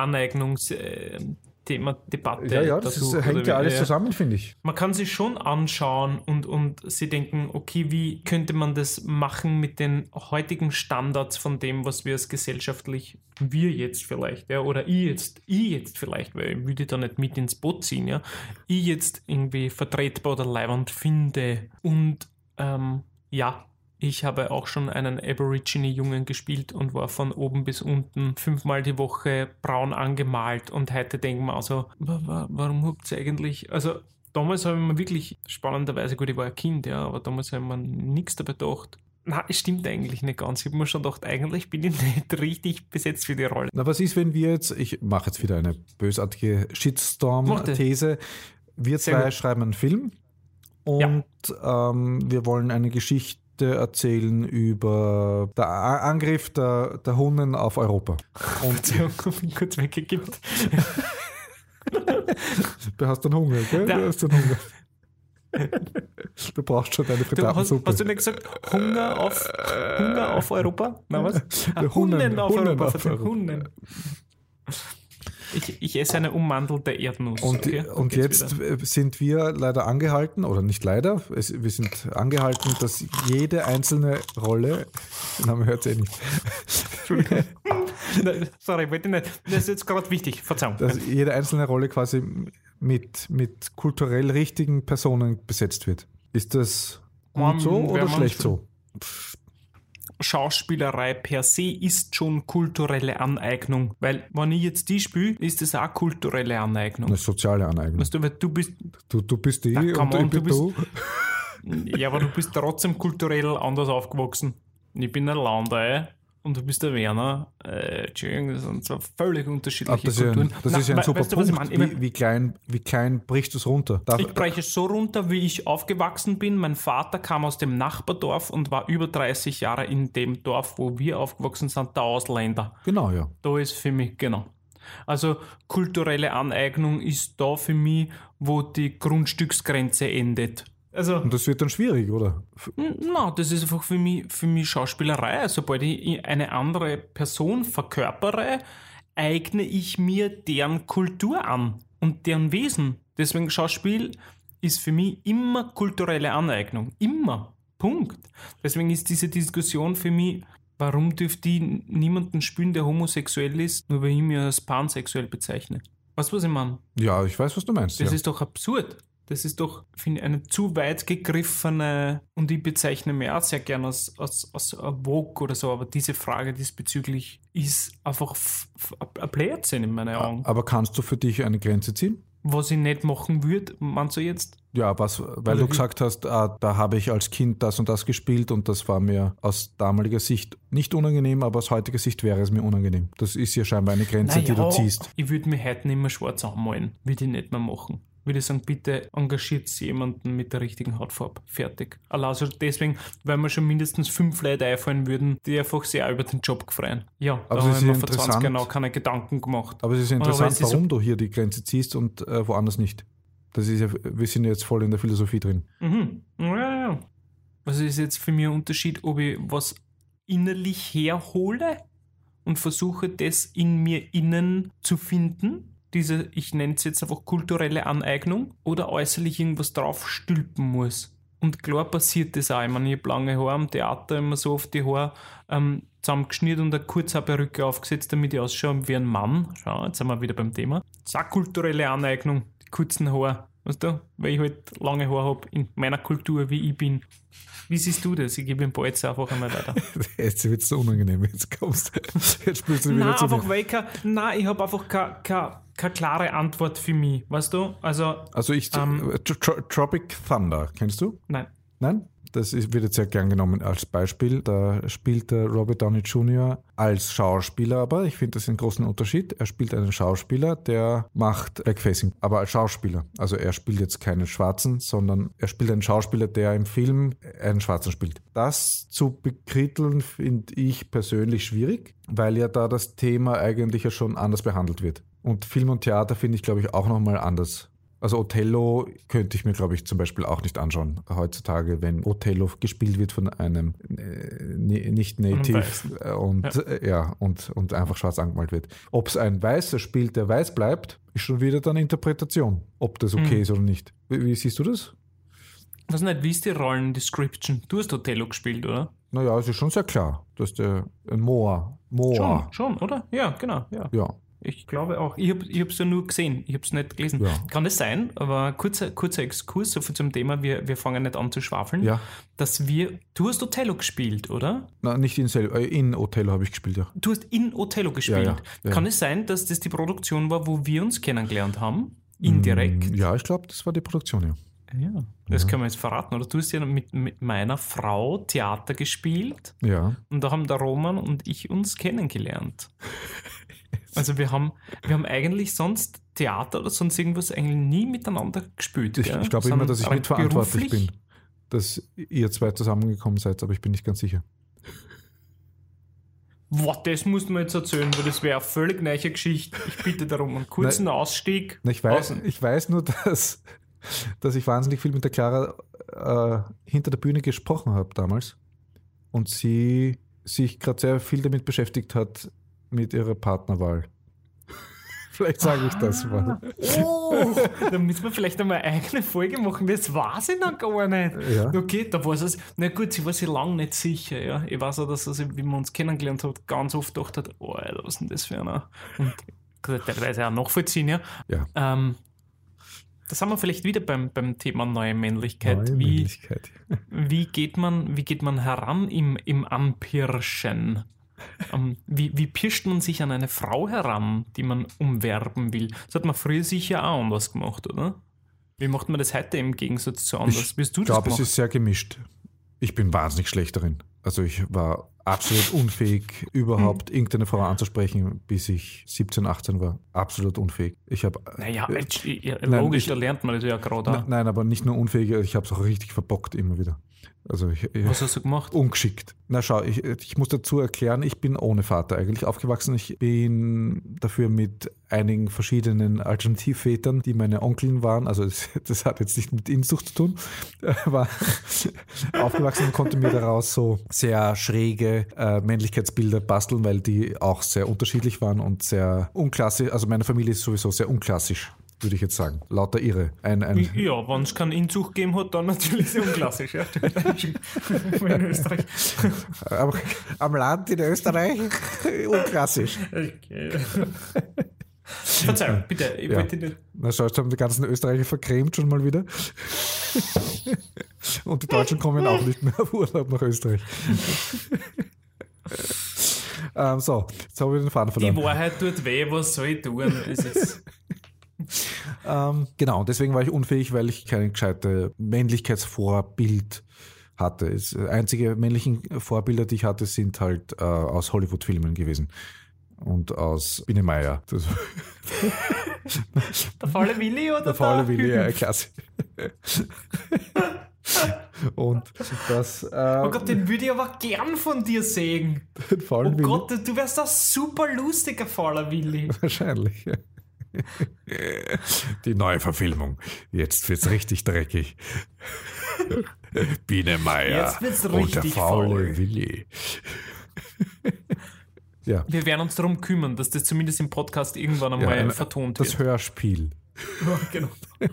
Aneignungsthema, Debatte. Ja, ja, das ist, hängt ja alles zusammen, finde ich. Man kann sich schon anschauen und, und sie denken, okay, wie könnte man das machen mit den heutigen Standards von dem, was wir als gesellschaftlich, wir jetzt vielleicht, ja, oder ich jetzt, ich jetzt vielleicht, weil ich würde da nicht mit ins Boot ziehen, ja, ich jetzt irgendwie vertretbar oder leibend finde. Und ähm, ja, ich habe auch schon einen Aborigine-Jungen gespielt und war von oben bis unten fünfmal die Woche braun angemalt. Und heute denken wir also, wa- wa- warum habt ihr eigentlich, also damals habe ich mir wirklich spannenderweise, gut, ich war ein Kind, ja, aber damals habe ich mir nichts dabei gedacht. Na, es stimmt eigentlich nicht ganz. Ich habe mir schon gedacht, eigentlich bin ich nicht richtig besetzt für die Rolle. Na, was ist, wenn wir jetzt, ich mache jetzt wieder eine bösartige. Shitstorm-These. Wir Sehr zwei gut. schreiben einen Film und ähm, wir wollen eine Geschichte erzählen über den Angriff der, der Hunden auf Europa. Und hab ich kurz weggekippt. du hast dann Hunger, gell? Du hast dann Hunger. Du brauchst schon deine Du hast, Frittatensuppe. hast du nicht gesagt, Hunger auf, Hunger auf Europa? Na was? Ah, Der Hunden, Hunden, auf Hunden Europa. auf Europa. Hunden. Ich, ich esse eine ummantelte Erdnuss. Und, okay? und jetzt wieder. sind wir leider angehalten, oder nicht leider, es, wir sind angehalten, dass jede einzelne Rolle, na, man hört es eh nicht, Entschuldigung. Sorry, wollte nicht. Das ist jetzt gerade wichtig. Verzeihung. dass jede einzelne Rolle quasi mit, mit kulturell richtigen Personen besetzt wird. Ist das gut Ähm, so oder schlecht so? Schauspielerei per se ist schon kulturelle Aneignung. Weil, wenn ich jetzt die spiele, ist das auch kulturelle Aneignung. Eine soziale Aneignung. Weißt du, weil du bist, Du, du bist die und come ich on, bin du du. ja, aber du bist trotzdem kulturell anders aufgewachsen. Ich bin ein Landei und du bist der Werner. Äh, Entschuldigung, das sind zwei völlig unterschiedliche das ist ja Kulturen. ein, das Na, ist ja ein super weißt du, Punkt. Ich mein, wie, wie, klein, wie klein brichst du es runter? Darf, Ich breche es so runter, wie ich aufgewachsen bin. Mein Vater kam aus dem Nachbardorf und war über 30 Jahre in dem Dorf, wo wir aufgewachsen sind, der Ausländer. genau, ja. Da ist für mich, genau. Also kulturelle Aneignung ist da für mich, wo die Grundstücksgrenze endet. Also, Und das wird dann schwierig, oder? Na, das ist einfach für mich, für mich Schauspielerei. Sobald ich eine andere Person verkörpere, eigne ich mir deren Kultur an und deren Wesen. Deswegen Schauspiel ist für mich immer kulturelle Aneignung. Immer. Punkt. Deswegen ist diese Diskussion für mich, warum dürfte ich niemanden spielen, der homosexuell ist, nur weil ich mich als pansexuell bezeichne. Weißt du, was ich meine? Ja, ich weiß, was du meinst. Das ja. ist doch absurd. Das ist doch, finde ich, eine zu weit gegriffene, und ich bezeichne mich auch sehr gern als, als, als Vogue oder so, aber diese Frage diesbezüglich ist einfach ein Blödsinn in meinen Augen. Aber kannst du für dich eine Grenze ziehen? Was ich nicht machen würde, meinst du jetzt? Ja, was, weil Oder du gesagt hast, ah, da habe ich als Kind das und das gespielt und das war mir aus damaliger Sicht nicht unangenehm, aber aus heutiger Sicht wäre es mir unangenehm. Das ist ja scheinbar eine Grenze, die du ziehst. Ich würde mich heute nicht mehr schwarz anmalen. Würde ich nicht mehr machen. Würde ich sagen, bitte engagiert jemanden mit der richtigen Hautfarbe. Fertig. Also deswegen, weil mir schon mindestens fünf Leute einfallen würden, die einfach sehr über den Job gefreien. Ja, Aber da es habe ist ich mir ja vor 20 interessant. Jahren auch keine Gedanken gemacht. Aber es ist interessant, es ist so- warum du hier die Grenze ziehst und äh, woanders nicht. Das ist ja, wir sind jetzt voll in der Philosophie drin. Mhm. Ja, ja. Was ist jetzt für mich ein Unterschied, ob ich was innerlich herhole und versuche, das in mir innen zu finden? Diese, ich nenne es jetzt einfach kulturelle Aneignung oder äußerlich irgendwas drauf stülpen muss. Und klar passiert das auch. Ich meine, ich habe lange Haare am Theater immer so oft die Haare ähm, zusammengeschnitten und eine kurze Perücke aufgesetzt, damit ich ausschaue wie ein Mann. Schau, jetzt sind wir wieder beim Thema. Das ist auch kulturelle Aneignung, die kurzen Haare. Weißt du, weil ich halt lange Haare habe in meiner Kultur, wie ich bin. Wie siehst du das? Ich gebe Ball jetzt einfach einmal weiter. Jetzt wird es so unangenehm. Jetzt kommst Jetzt spielst du wieder Nein, zu einfach mir. kein, nein, ich habe einfach keine, keine, keine klare Antwort für mich. Weißt du? Also, Also ich, Ähm, äh, Tro- Tropic Thunder, kennst du? nein. Nein? Das wird jetzt sehr gern genommen als Beispiel. Da spielt der Robert Downey Jr. als Schauspieler, aber ich finde das einen großen Unterschied. Er spielt einen Schauspieler, der macht Backfacing, aber als Schauspieler. Also er spielt jetzt keinen Schwarzen, sondern er spielt einen Schauspieler, der im Film einen Schwarzen spielt. Das zu bekritteln finde ich persönlich schwierig, weil ja da das Thema eigentlich ja schon anders behandelt wird. Und Film und Theater finde ich, glaube ich, auch nochmal anders. Also Othello könnte ich mir, glaube ich, zum Beispiel auch nicht anschauen heutzutage, wenn Othello gespielt wird von einem äh, ni- nicht Native und ja. Äh, ja und, und einfach schwarz angemalt wird. Ob es ein Weißer spielt, der weiß bleibt, ist schon wieder dann Interpretation, ob das okay Mhm. ist oder nicht. Wie, wie siehst du das? Was nicht, wie ist die Rollendescription? Du hast Othello gespielt, oder? Naja, es ist schon sehr klar, dass der ein Moa, Moa, Schon, schon, oder? Ja, genau. Ja. ja, Ich glaube auch. Ich habe es ja nur gesehen, ich habe es nicht gelesen. Ja. Kann es sein, aber kurzer, kurzer Exkurs, so viel zum Thema, wir, wir fangen nicht an zu schwafeln, ja. dass wir, du hast Othello gespielt, oder? Na, nicht in, äh, in Othello habe ich gespielt, ja. Du hast in Othello gespielt. Ja, ja, ja. Kann es sein, dass das die Produktion war, wo wir uns kennengelernt haben? Indirekt? Mm, Ja, ich glaube, das war die Produktion, ja. Ja. Das können wir jetzt verraten, oder? Du hast ja mit, mit meiner Frau Theater gespielt Ja, und da haben der Roman und ich uns kennengelernt. Also wir haben, wir haben eigentlich sonst Theater oder sonst irgendwas eigentlich nie miteinander gespielt. Ich, ich glaube immer, dass ich mitverantwortlich bin, dass ihr zwei zusammengekommen seid, aber ich bin nicht ganz sicher. Boah, das muss man jetzt erzählen, weil das wäre eine völlig neue Geschichte. Ich bitte darum einen kurzen Ausstieg. Na, Ich weiß, Außen. ich weiß nur, dass, dass ich wahnsinnig viel mit der Clara äh, hinter der Bühne gesprochen habe damals und sie sich gerade sehr viel damit beschäftigt hat mit ihrer Partnerwahl. Vielleicht sage ich das mal. Oh, da müssen wir vielleicht einmal eine eigene Folge machen. Das weiß ich noch gar nicht. Ja. Okay, da war es. Na gut, sie war sich lange nicht sicher. Ja. Ich weiß auch, dass sie, wie man uns kennengelernt hat, ganz oft gedacht hat: Oh, was ist denn das für einer? Und teilweise auch nachvollziehen, ja. Ja. Ähm, da sind wir vielleicht wieder beim, beim Thema neue Männlichkeit. Neue wie, Männlichkeit. wie, geht man, wie geht man heran im, im Anpirschen? Ähm, wie, wie pirscht man sich an eine Frau heran, die man umwerben will? Das hat man früher sicher auch anders gemacht, oder? Wie macht man das heute im Gegensatz zu anders? Wirst du Ich das glaube, es ist sehr gemischt. Ich bin wahnsinnig schlecht darin. Also ich war absolut unfähig, überhaupt irgendeine Frau anzusprechen, bis ich 17, 18 war. Absolut unfähig. Ich habe Naja, äh, ja, nein, logisch, ich- da lernt man das ja gerade. Auch. nein, aber nicht nur unfähig, ich habe es auch richtig verbockt immer wieder. Also ich, Was hast du gemacht? ungeschickt. Na schau, ich, ich muss dazu erklären, ich bin ohne Vater eigentlich aufgewachsen. Ich bin dafür mit einigen verschiedenen Alternativvätern, die meine Onkeln waren. Also das, das hat jetzt nicht mit Inzucht zu tun. War aufgewachsen und konnte mir daraus so sehr schräge äh, Männlichkeitsbilder basteln, weil die auch sehr unterschiedlich waren und sehr unklassisch. Also meine Familie ist sowieso sehr unklassisch. Würde ich jetzt sagen. Lauter Irre. Ein, ein, Ja, wenn es keinen Inzug gegeben hat, dann natürlich unklassisch. Ja. in Österreich. am, am Land in Österreich unklassisch. Okay. Verzeihung, bitte, ich Ja. wollte nicht. Na schau, jetzt haben die ganzen Österreicher vercremt schon mal wieder. Und die Deutschen kommen auch nicht mehr auf Urlaub nach Österreich. ähm, so, jetzt habe ich den Faden Die verloren. Wahrheit tut weh, was soll ich tun? Es ist, Ähm, genau, deswegen war ich unfähig, weil ich kein gescheite Männlichkeitsvorbild hatte. Das einzige männlichen Vorbilder, die ich hatte, sind halt äh, aus Hollywood-Filmen gewesen. Und aus Biene Meier. Der faule Willi oder Der faule Willi, ja, klasse. Und das, äh, Oh Gott, den würde ich aber gern von dir sehen. den faulen Oh Willi, Gott, du wärst ein super lustiger fauler Willi. wahrscheinlich. ja. Die neue Verfilmung. Jetzt wird's richtig dreckig. Biene Meier Jetzt wird's und der richtig faule faul. Willi. ja, Wir werden uns darum kümmern, dass das zumindest im Podcast irgendwann ja einmal ein- vertont das wird. Hörspiel. Ja, genau.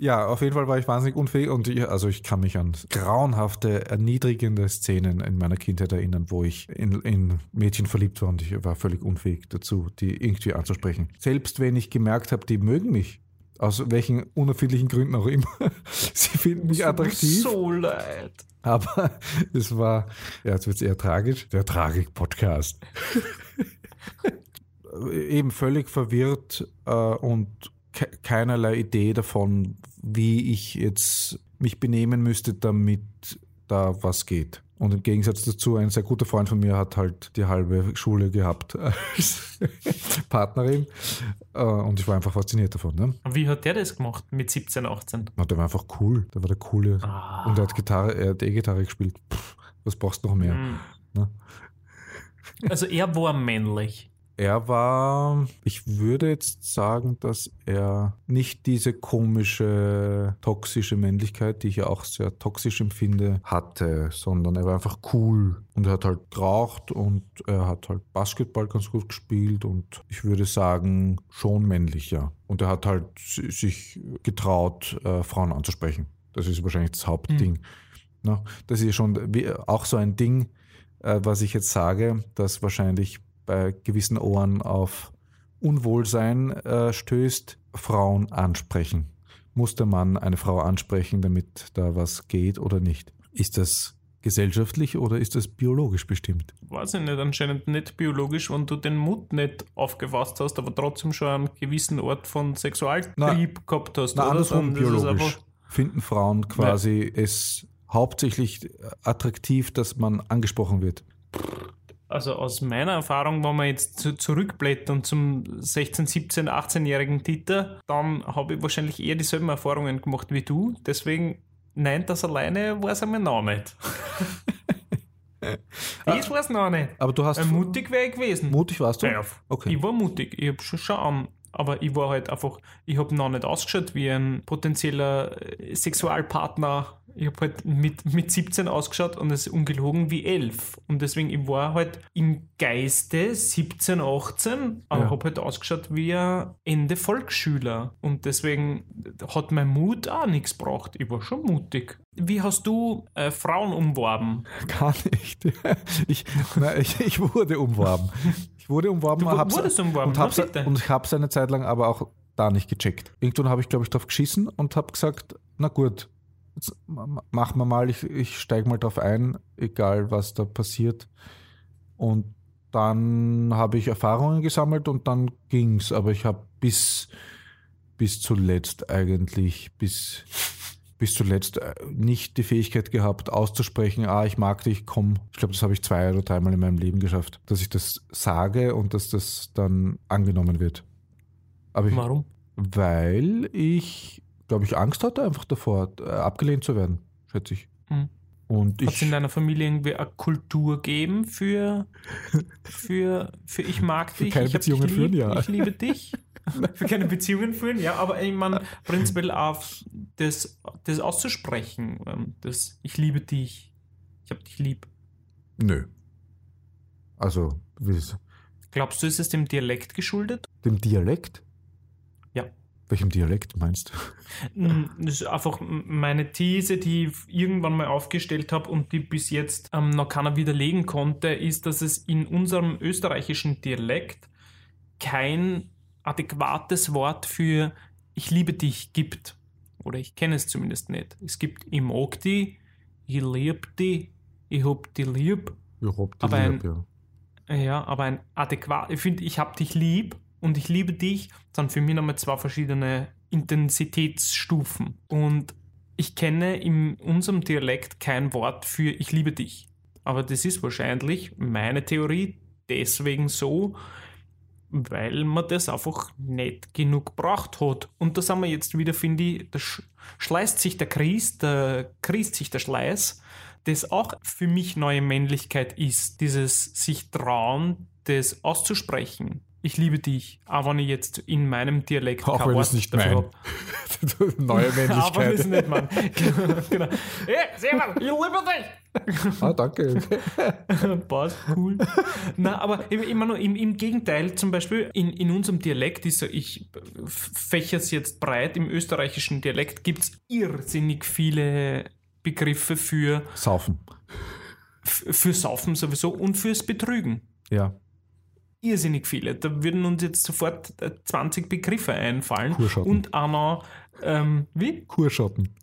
Ja, auf jeden Fall war ich wahnsinnig unfähig und ich, also ich kann mich an grauenhafte, erniedrigende Szenen in meiner Kindheit erinnern, wo ich in, in Mädchen verliebt war und ich war völlig unfähig dazu, die irgendwie anzusprechen. Selbst wenn ich gemerkt habe, die mögen mich, aus welchen unerfindlichen Gründen auch immer, sie finden mich attraktiv, So leid. aber es war, ja, jetzt wird es eher tragisch, der Tragik-Podcast. Eben völlig verwirrt äh, und ke keinerlei Idee davon, wie ich jetzt mich benehmen müsste, damit da was geht. Und im Gegensatz dazu, ein sehr guter Freund von mir hat halt die halbe Schule gehabt als Partnerin. Äh, und ich war einfach fasziniert davon. Ne? Wie hat der das gemacht mit 17, 18? Und der war einfach cool. Der war der coole. Ah. Und er hat Gitarre, er hat E-Gitarre gespielt. Pff, was brauchst du noch mehr? Hm. Ne? Also er war männlich. Er war, ich würde jetzt sagen, dass er nicht diese komische, toxische Männlichkeit, die ich ja auch sehr toxisch empfinde, hatte, sondern er war einfach cool. Und er hat halt geraucht und er hat halt Basketball ganz gut gespielt und ich würde sagen, schon männlich, ja. Und er hat halt si- sich getraut, äh, Frauen anzusprechen. Das ist wahrscheinlich das Hauptding. Ne? Das ist schon auch so ein Ding, äh, was ich jetzt sage, das wahrscheinlich bei gewissen Ohren auf Unwohlsein äh, stößt, Frauen ansprechen. Muss der Mann eine Frau ansprechen, damit da was geht oder nicht? Ist das gesellschaftlich oder ist das biologisch bestimmt? Weiß ich nicht, anscheinend nicht biologisch, wenn du den Mut nicht aufgefasst hast, aber trotzdem schon einen gewissen Ort von Sexualtrieb Na, gehabt hast. Na, oder? andersrum Dann biologisch. Finden Frauen quasi es hauptsächlich attraktiv, dass man angesprochen wird. Also aus meiner Erfahrung, wenn man jetzt zu, zurückblättern zum 16-, 17-, 18-jährigen Dieter, dann habe ich wahrscheinlich eher dieselben Erfahrungen gemacht wie du. Deswegen, nein, das alleine war es einmal noch nicht. das war es noch nicht. Aber du hast Äh, mutig wäre ich gewesen. mutig warst du? Ja, Okay. Ich war mutig, ich habe schon schon, aber ich war halt einfach, ich habe noch nicht ausgeschaut wie ein potenzieller äh, Sexualpartner. Ich habe halt mit, mit 17 ausgeschaut und es ist ungelogen wie 11. Und deswegen, ich war halt im Geiste 17, 18, aber Ja. habe halt ausgeschaut wie ein Ende Volksschüler. Und deswegen hat mein Mut auch nichts gebracht. Ich war schon mutig. Wie hast du äh, Frauen umworben? Gar nicht. Ich, nein, ich, ich wurde umworben. Ich wurde umworben, Du hab's- umworben, und hab's, und ich habe es eine Zeit lang aber auch da nicht gecheckt. Irgendwann habe ich, glaube ich, drauf geschissen und habe gesagt, na gut, machen wir mal, ich, ich steige mal drauf ein, egal was da passiert. Und dann habe ich Erfahrungen gesammelt und dann ging's. Aber ich habe bis, bis zuletzt eigentlich, bis, bis zuletzt äh, nicht die Fähigkeit gehabt, auszusprechen, ah, ich mag dich, komm. Ich glaube, das habe ich zwei oder dreimal in meinem Leben geschafft, dass ich das sage und dass das dann angenommen wird. Aber ich, Warum? weil ich, glaube ich, Angst hatte einfach davor, äh, abgelehnt zu werden. schätze ich. Mhm. Und Hat es in deiner Familie irgendwie eine Kultur gegeben für, für, für ich mag dich, keine ich Beziehungen dich lieb, führen, ja. ich liebe dich? Für keine Beziehungen führen, ja, aber ich meine, prinzipiell auf das, das auszusprechen, ähm, das ich liebe dich, ich hab dich lieb. nö. Also, wie ist Glaubst du, ist es dem Dialekt geschuldet? dem Dialekt? Ja. Welchem Dialekt meinst du? Mm, Das ist einfach meine These, die ich irgendwann mal aufgestellt habe und die bis jetzt ähm, noch keiner widerlegen konnte, ist, dass es in unserem österreichischen Dialekt kein adäquates Wort für ich liebe dich gibt. Oder ich kenne es zumindest nicht. Es gibt ich mag die, ich lieb die, ich hab die lieb. Ich hab die Aber ein- lieb, ja. Ja, aber ein adäquat, ich finde, ich hab dich lieb und ich liebe dich, sind für mich nochmal zwei verschiedene Intensitätsstufen. Und ich kenne in unserem Dialekt kein Wort für ich liebe dich. Aber das ist wahrscheinlich meine Theorie deswegen so, weil man das einfach nicht genug gebraucht hat. Und da sind wir jetzt wieder, finde ich, da sch schleißt sich der Kreis, da kreist sich der Schleiß, das auch für mich neue Männlichkeit ist. Dieses sich trauen, das auszusprechen. Ich liebe dich, auch wenn ich jetzt in meinem Dialekt Auch wenn es nicht mein. Neue Aber das Männlichkeit. nicht, Mann. genau. Hey, Servus, ich liebe dich! ah, danke. Passt, cool. Na, aber immer nur im, im Gegenteil, zum Beispiel in, in unserem Dialekt ist so, ich fächer es jetzt breit, im österreichischen Dialekt gibt es irrsinnig viele Begriffe für, Saufen. für Saufen sowieso und fürs Betrügen. Ja. Irrsinnig viele. Da würden uns jetzt sofort äh, 20 Begriffe einfallen. Kurschotten. Und auch noch, ähm, wie? Kurschotten.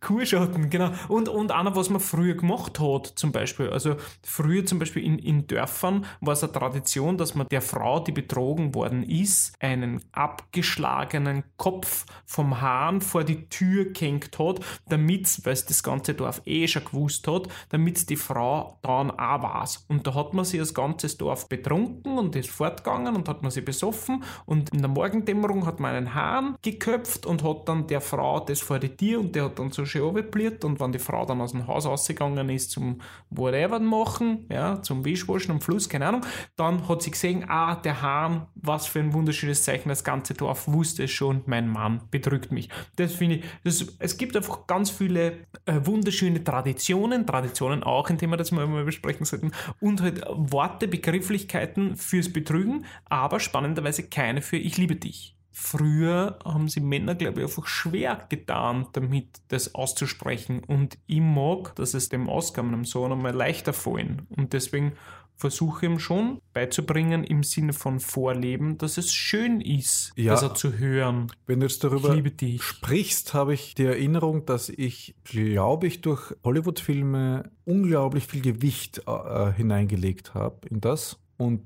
Kurschotten, genau. Und, und einer, was man früher gemacht hat, zum Beispiel. Also früher zum Beispiel in, in Dörfern war es eine Tradition, dass man der Frau, die betrogen worden ist, einen abgeschlagenen Kopf vom Hahn vor die Tür gehängt hat, damit, weil es das ganze Dorf eh schon gewusst hat, damit die Frau dann auch weiß. Und da hat man sich das ganze Dorf betrunken und ist fortgegangen und hat man sie besoffen und in der Morgendämmerung hat man einen Hahn geköpft und hat dann der Frau das vor die Tür und der hat dann so schön runtergebliert und wenn die Frau dann aus dem Haus rausgegangen ist zum whatever machen, ja, zum Wischwaschen am Fluss, keine Ahnung, dann hat sie gesehen, ah, der Hahn, was für ein wunderschönes Zeichen, das ganze Dorf wusste es schon, mein Mann betrügt mich. Das finde ich, das, es gibt einfach ganz viele äh, wunderschöne Traditionen, Traditionen auch ein Thema, das wir mal besprechen sollten, und halt Worte, Begrifflichkeiten fürs Betrügen, aber spannenderweise keine für ich liebe dich. Früher haben sie Männer, glaube ich, einfach schwer getan, damit das auszusprechen. Und ich mag, dass es dem ausgegangenen Sohn einmal leichter fallen. Und deswegen versuche ich ihm schon beizubringen im Sinne von Vorleben, dass es schön ist, Ja. das er zu hören. Wenn du jetzt darüber sprichst, habe ich die Erinnerung, dass ich, glaube ich, durch Hollywood-Filme unglaublich viel Gewicht äh, hineingelegt habe in das. Und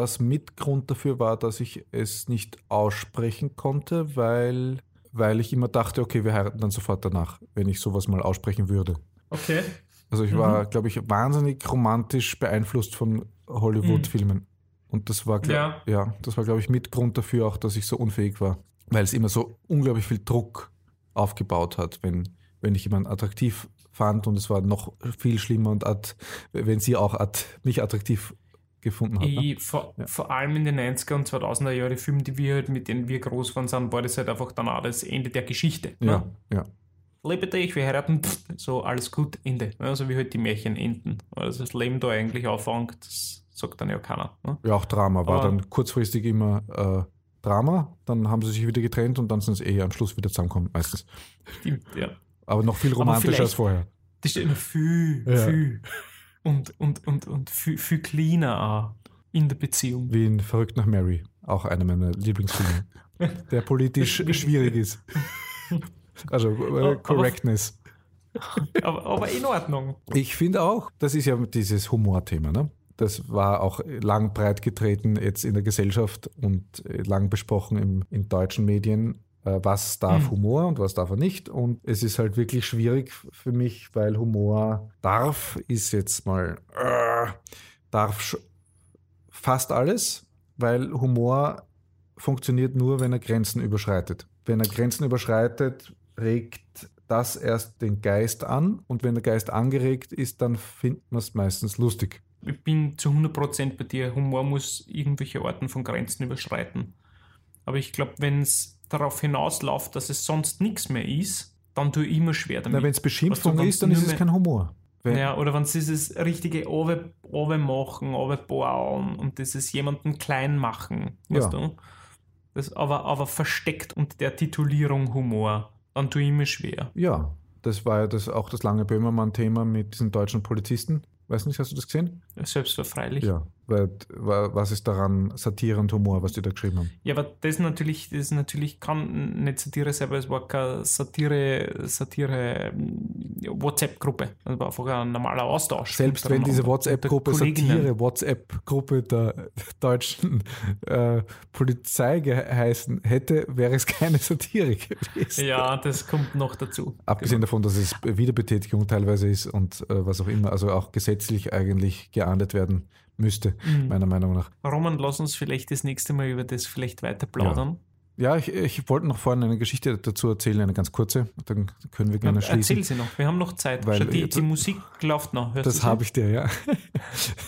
das Mitgrund dafür war, dass ich es nicht aussprechen konnte, weil, weil ich immer dachte, okay, wir heiraten dann sofort danach, wenn ich sowas mal aussprechen würde. Okay. Also ich war, glaube ich, wahnsinnig romantisch beeinflusst von Hollywood-Filmen. Und das war, glaub, Ja. ja. das war, glaube ich, Mitgrund dafür auch, dass ich so unfähig war. Weil es immer so unglaublich viel Druck aufgebaut hat, wenn, wenn ich jemanden attraktiv fand und es war noch viel schlimmer und at, wenn sie auch at, mich attraktiv gefunden hat. Ne? Vor, vor allem in den 90er und 2000er Jahre Filme, die wir halt, mit denen wir groß waren, sind, war das halt einfach dann auch das Ende der Geschichte. Ja, Ne? ja. Liebe dich, wir heiraten, pff, so alles gut, Ende. Also wie halt die Märchen enden. Also das Leben da eigentlich anfängt, das sagt dann ja keiner. Ne? ja, auch Drama war Aber- dann kurzfristig immer äh, Drama, dann haben sie sich wieder getrennt und dann sind sie eh am Schluss wieder zusammengekommen, meistens. Stimmt, ja. Aber noch viel romantischer als vorher. Das steht noch viel, Ja. viel. Und, und, und, und viel, viel cleaner auch in der Beziehung. Wie in Verrückt nach Mary, auch einer meiner Lieblingsfilme, der politisch schwierig ist. Also äh, Correctness. Aber, aber in Ordnung. Ich finde auch, das ist ja dieses Humorthema, ne? Das war auch lang breit getreten jetzt in der Gesellschaft und äh, lang besprochen im, in deutschen Medien. Äh, Was darf Mhm. Humor und was darf er nicht? Und es ist halt wirklich schwierig für mich, weil Humor darf, ist jetzt mal, äh, darf fast alles, weil Humor funktioniert nur, wenn er Grenzen überschreitet. Wenn er Grenzen überschreitet, regt das erst den Geist an und wenn der Geist angeregt ist, dann findet man es meistens lustig. Ich bin zu 100% bei dir. Humor muss irgendwelche Arten von Grenzen überschreiten. Aber ich glaube, wenn es darauf hinausläuft, dass es sonst nichts mehr ist, dann tue ich immer schwer damit. Wenn es Beschimpfung Weißt ist, dann wenn's ist es kein Humor. Ja, oder wenn sie dieses richtige Owe, Owe machen, Owe bauen und dieses jemanden klein machen, weißt Ja. du? Das aber, aber versteckt unter der Titulierung Humor, dann tue ich mir schwer. ja, das war ja das, auch das lange Böhmermann-Thema mit diesen deutschen Polizisten. Weiß nicht, hast du das gesehen? Selbstverfreilich. Ja. Weil, wa- was ist daran Satire und Humor, was die da geschrieben haben? Ja, aber das natürlich, das natürlich kann nicht Satire sein, weil es war keine Satire, Satire mm, WhatsApp-Gruppe. Es war einfach ein normaler Austausch. Selbst wenn diese WhatsApp-Gruppe unter Kolleginnen. Satire-WhatsApp-Gruppe der deutschen äh, Polizei geheißen hätte, wäre es keine Satire gewesen. Ja, das kommt noch dazu. Abgesehen davon, dass es Wiederbetätigung teilweise ist und äh, was auch immer, also auch gesetzlich eigentlich geahndet werden müsste, Mhm. meiner Meinung nach. Roman, lass uns vielleicht das nächste Mal über das vielleicht weiter plaudern. Ja, ich, ich wollte noch vorhin eine Geschichte dazu erzählen, eine ganz kurze, dann können wir gerne schließen. Erzähl sie noch, wir haben noch Zeit. Weil Schau, die, jetzt- die Musik läuft noch. Hörst Das habe ich dir, ja.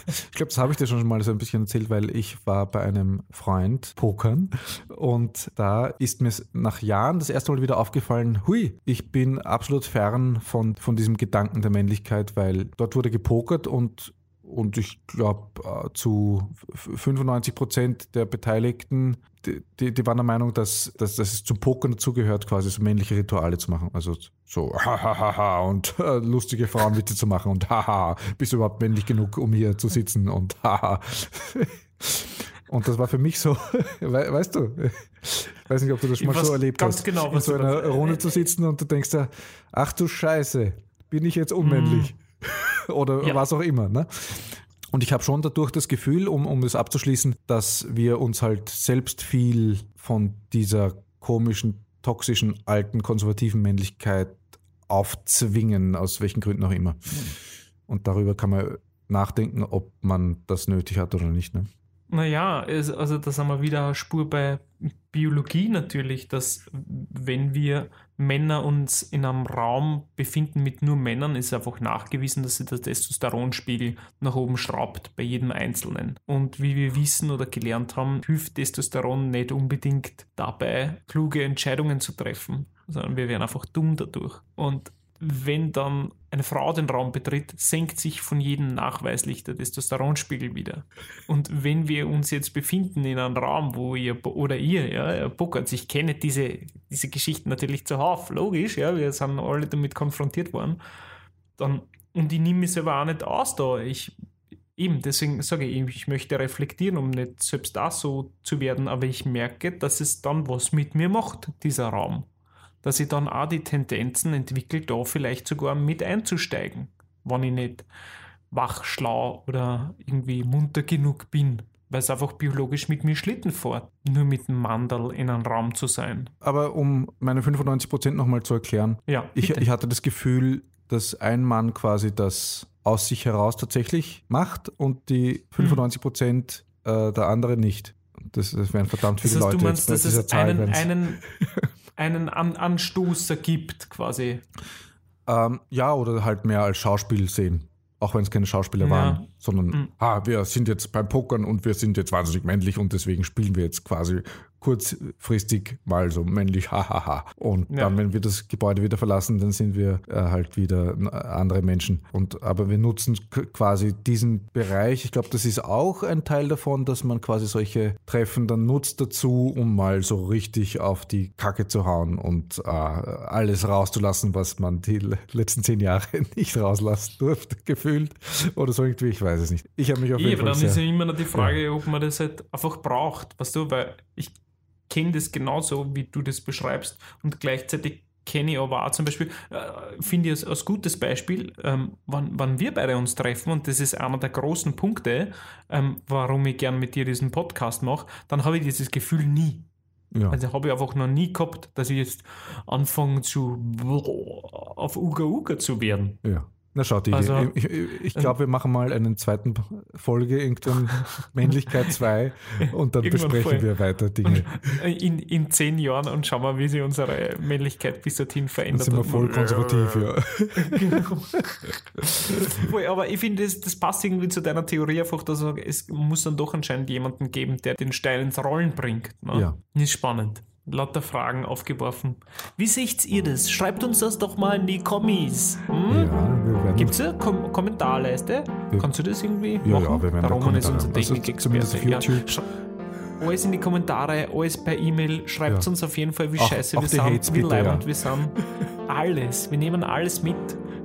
Ich glaube, das habe ich dir schon mal so ein bisschen erzählt, weil ich war bei einem Freund pokern und da ist mir nach Jahren das erste Mal wieder aufgefallen, hui, ich bin absolut fern von, von diesem Gedanken der Männlichkeit, weil dort wurde gepokert und und ich glaube, zu 95 Prozent der Beteiligten, die, die, die waren der Meinung, dass, dass, dass es zum Pokern dazugehört, quasi so männliche Rituale zu machen. Also so hahaha und äh, lustige Frauenwitze zu machen und haha, bist du überhaupt männlich genug, um hier zu sitzen und haha. Und das war für mich so, we, weißt du, ich weiß nicht, ob du das schon mal so erlebt ganz hast, genau, in so einer Runde zu sitzen und du denkst da, ach du Scheiße, bin ich jetzt unmännlich? Oder. Ja. was auch immer. Ne? Und ich habe schon dadurch das Gefühl, um, um das abzuschließen, dass wir uns halt selbst viel von dieser komischen, toxischen, alten, konservativen Männlichkeit aufzwingen, aus welchen Gründen auch immer. Und darüber kann man nachdenken, ob man das nötig hat oder nicht. Ne? Naja, also da sind wir wieder Spur bei Biologie natürlich, dass wenn wir Männer uns in einem Raum befinden mit nur Männern, ist einfach nachgewiesen, dass sich der Testosteronspiegel nach oben schraubt bei jedem Einzelnen. Und wie wir wissen oder gelernt haben, hilft Testosteron nicht unbedingt dabei, kluge Entscheidungen zu treffen, sondern wir werden einfach dumm dadurch. Und wenn dann eine Frau den Raum betritt, senkt sich von jedem nachweislich der Testosteronspiegel wieder. Und wenn wir uns jetzt befinden in einem Raum, wo ihr oder ihr, ja, pokert, ich kenne diese, diese Geschichten natürlich zuhauf, logisch, ja, wir sind alle damit konfrontiert worden, dann, und ich nehme mich selber auch nicht aus da. Ich, eben, deswegen sage ich, ich möchte reflektieren, um nicht selbst da so zu werden, aber ich merke, dass es dann was mit mir macht, dieser Raum dass ich dann auch die Tendenzen entwickle, da vielleicht sogar mit einzusteigen, wenn ich nicht wach, schlau oder irgendwie munter genug bin, weil es einfach biologisch mit mir Schlitten fährt, nur mit dem Mandel in einem Raum zu sein. Aber um meine 95% nochmal zu erklären, Ja, ich, ich hatte das Gefühl, dass ein Mann quasi das aus sich heraus tatsächlich macht und die Hm. 95% äh, der andere nicht. Das, das wären verdammt das viele heißt, Leute du meinst, bei dass es einen, einen, einen An Anstoßer gibt, quasi. Ähm, ja, oder halt mehr als Schauspiel sehen. Auch wenn es keine Schauspieler Ja. waren, sondern, Mhm. ah, wir sind jetzt beim Pokern und wir sind jetzt wahnsinnig männlich und deswegen spielen wir jetzt quasi kurzfristig mal so männlich, hahaha. Und Ja. dann, wenn wir das Gebäude wieder verlassen, dann sind wir äh, halt wieder andere Menschen. Und, aber wir nutzen quasi diesen Bereich. Ich glaube, das ist auch ein Teil davon, dass man quasi solche Treffen dann nutzt dazu, um mal so richtig auf die Kacke zu hauen und äh, alles rauszulassen, was man die le- letzten zehn Jahre nicht rauslassen durfte, gefühlt. Oder so irgendwie, ich weiß es nicht. Ich habe mich auf jeden aber Fall dann ist ja immer noch die Frage, ob man das halt einfach braucht, weißt du, weil ich kenne das genauso, wie du das beschreibst und gleichzeitig kenne ich aber auch zum Beispiel, äh, finde ich als, als gutes Beispiel, ähm, wann, wann wir beide uns treffen und das ist einer der großen Punkte, ähm, warum ich gern mit dir diesen Podcast mache, dann habe ich dieses Gefühl nie. Ja. Also habe ich einfach noch nie gehabt, dass ich jetzt anfange zu auf Uga Uga zu werden. ja. Na schau, die, Also- ich, ich, ich glaube, wir machen mal einen zweiten Folge, irgendwann Männlichkeit 2 und dann besprechen voll. wir weiter Dinge. In, in zehn Jahren und schauen wir, wie sich unsere Männlichkeit bis dorthin Dann verändert sind wir voll konservativ, ja. Voll, aber ich finde, das, das passt irgendwie zu deiner Theorie einfach, dass es muss dann doch anscheinend jemanden geben, der den Stein ins Rollen bringt. Ne? Ja. Ist spannend. Lauter Fragen aufgeworfen. Wie seht ihr das? Schreibt uns das doch mal in die Kommis. Hm? Ja, wir werden. Gibt es ja Kom Kommentarleiste? Ja. Kannst du das irgendwie Ja, machen? ja, wir werden Der Roman ist unser. Also Technikexperte. auf Ja. Alles in die Kommentare, alles per E-Mail. Schreibt Ja. uns auf jeden Fall, wie Auch- scheiße auch wir sind, wie leibend ja. wir sind. Alles. Wir nehmen alles mit.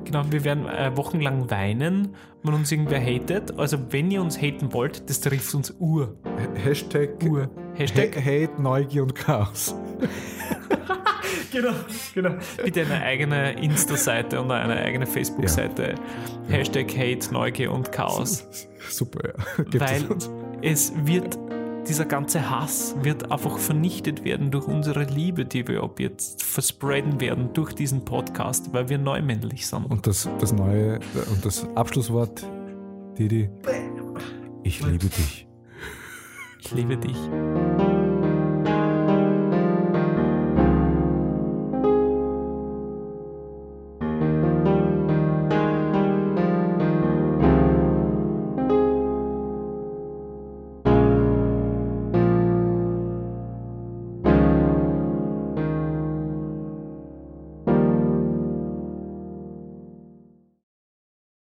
Genau, wir werden äh, wochenlang weinen, wenn uns irgendwer hatet. Also wenn ihr uns haten wollt, das trifft uns ur. Hashtag, Ur. Hashtag Ha- Hate, Neugier und Chaos. Genau, genau. Bitte eine eigene Insta-Seite und eine eigene Facebook-Seite. Hashtag Hate, Neugier und Chaos. Super, ja. Gibt es Weil uns. es wird, dieser ganze Hass wird einfach vernichtet werden durch unsere Liebe, die wir ab jetzt verspreaden werden durch diesen Podcast, weil wir neumännlich sind. Und das, das neue und das Abschlusswort, Didi. Ich liebe dich. Ich liebe dich.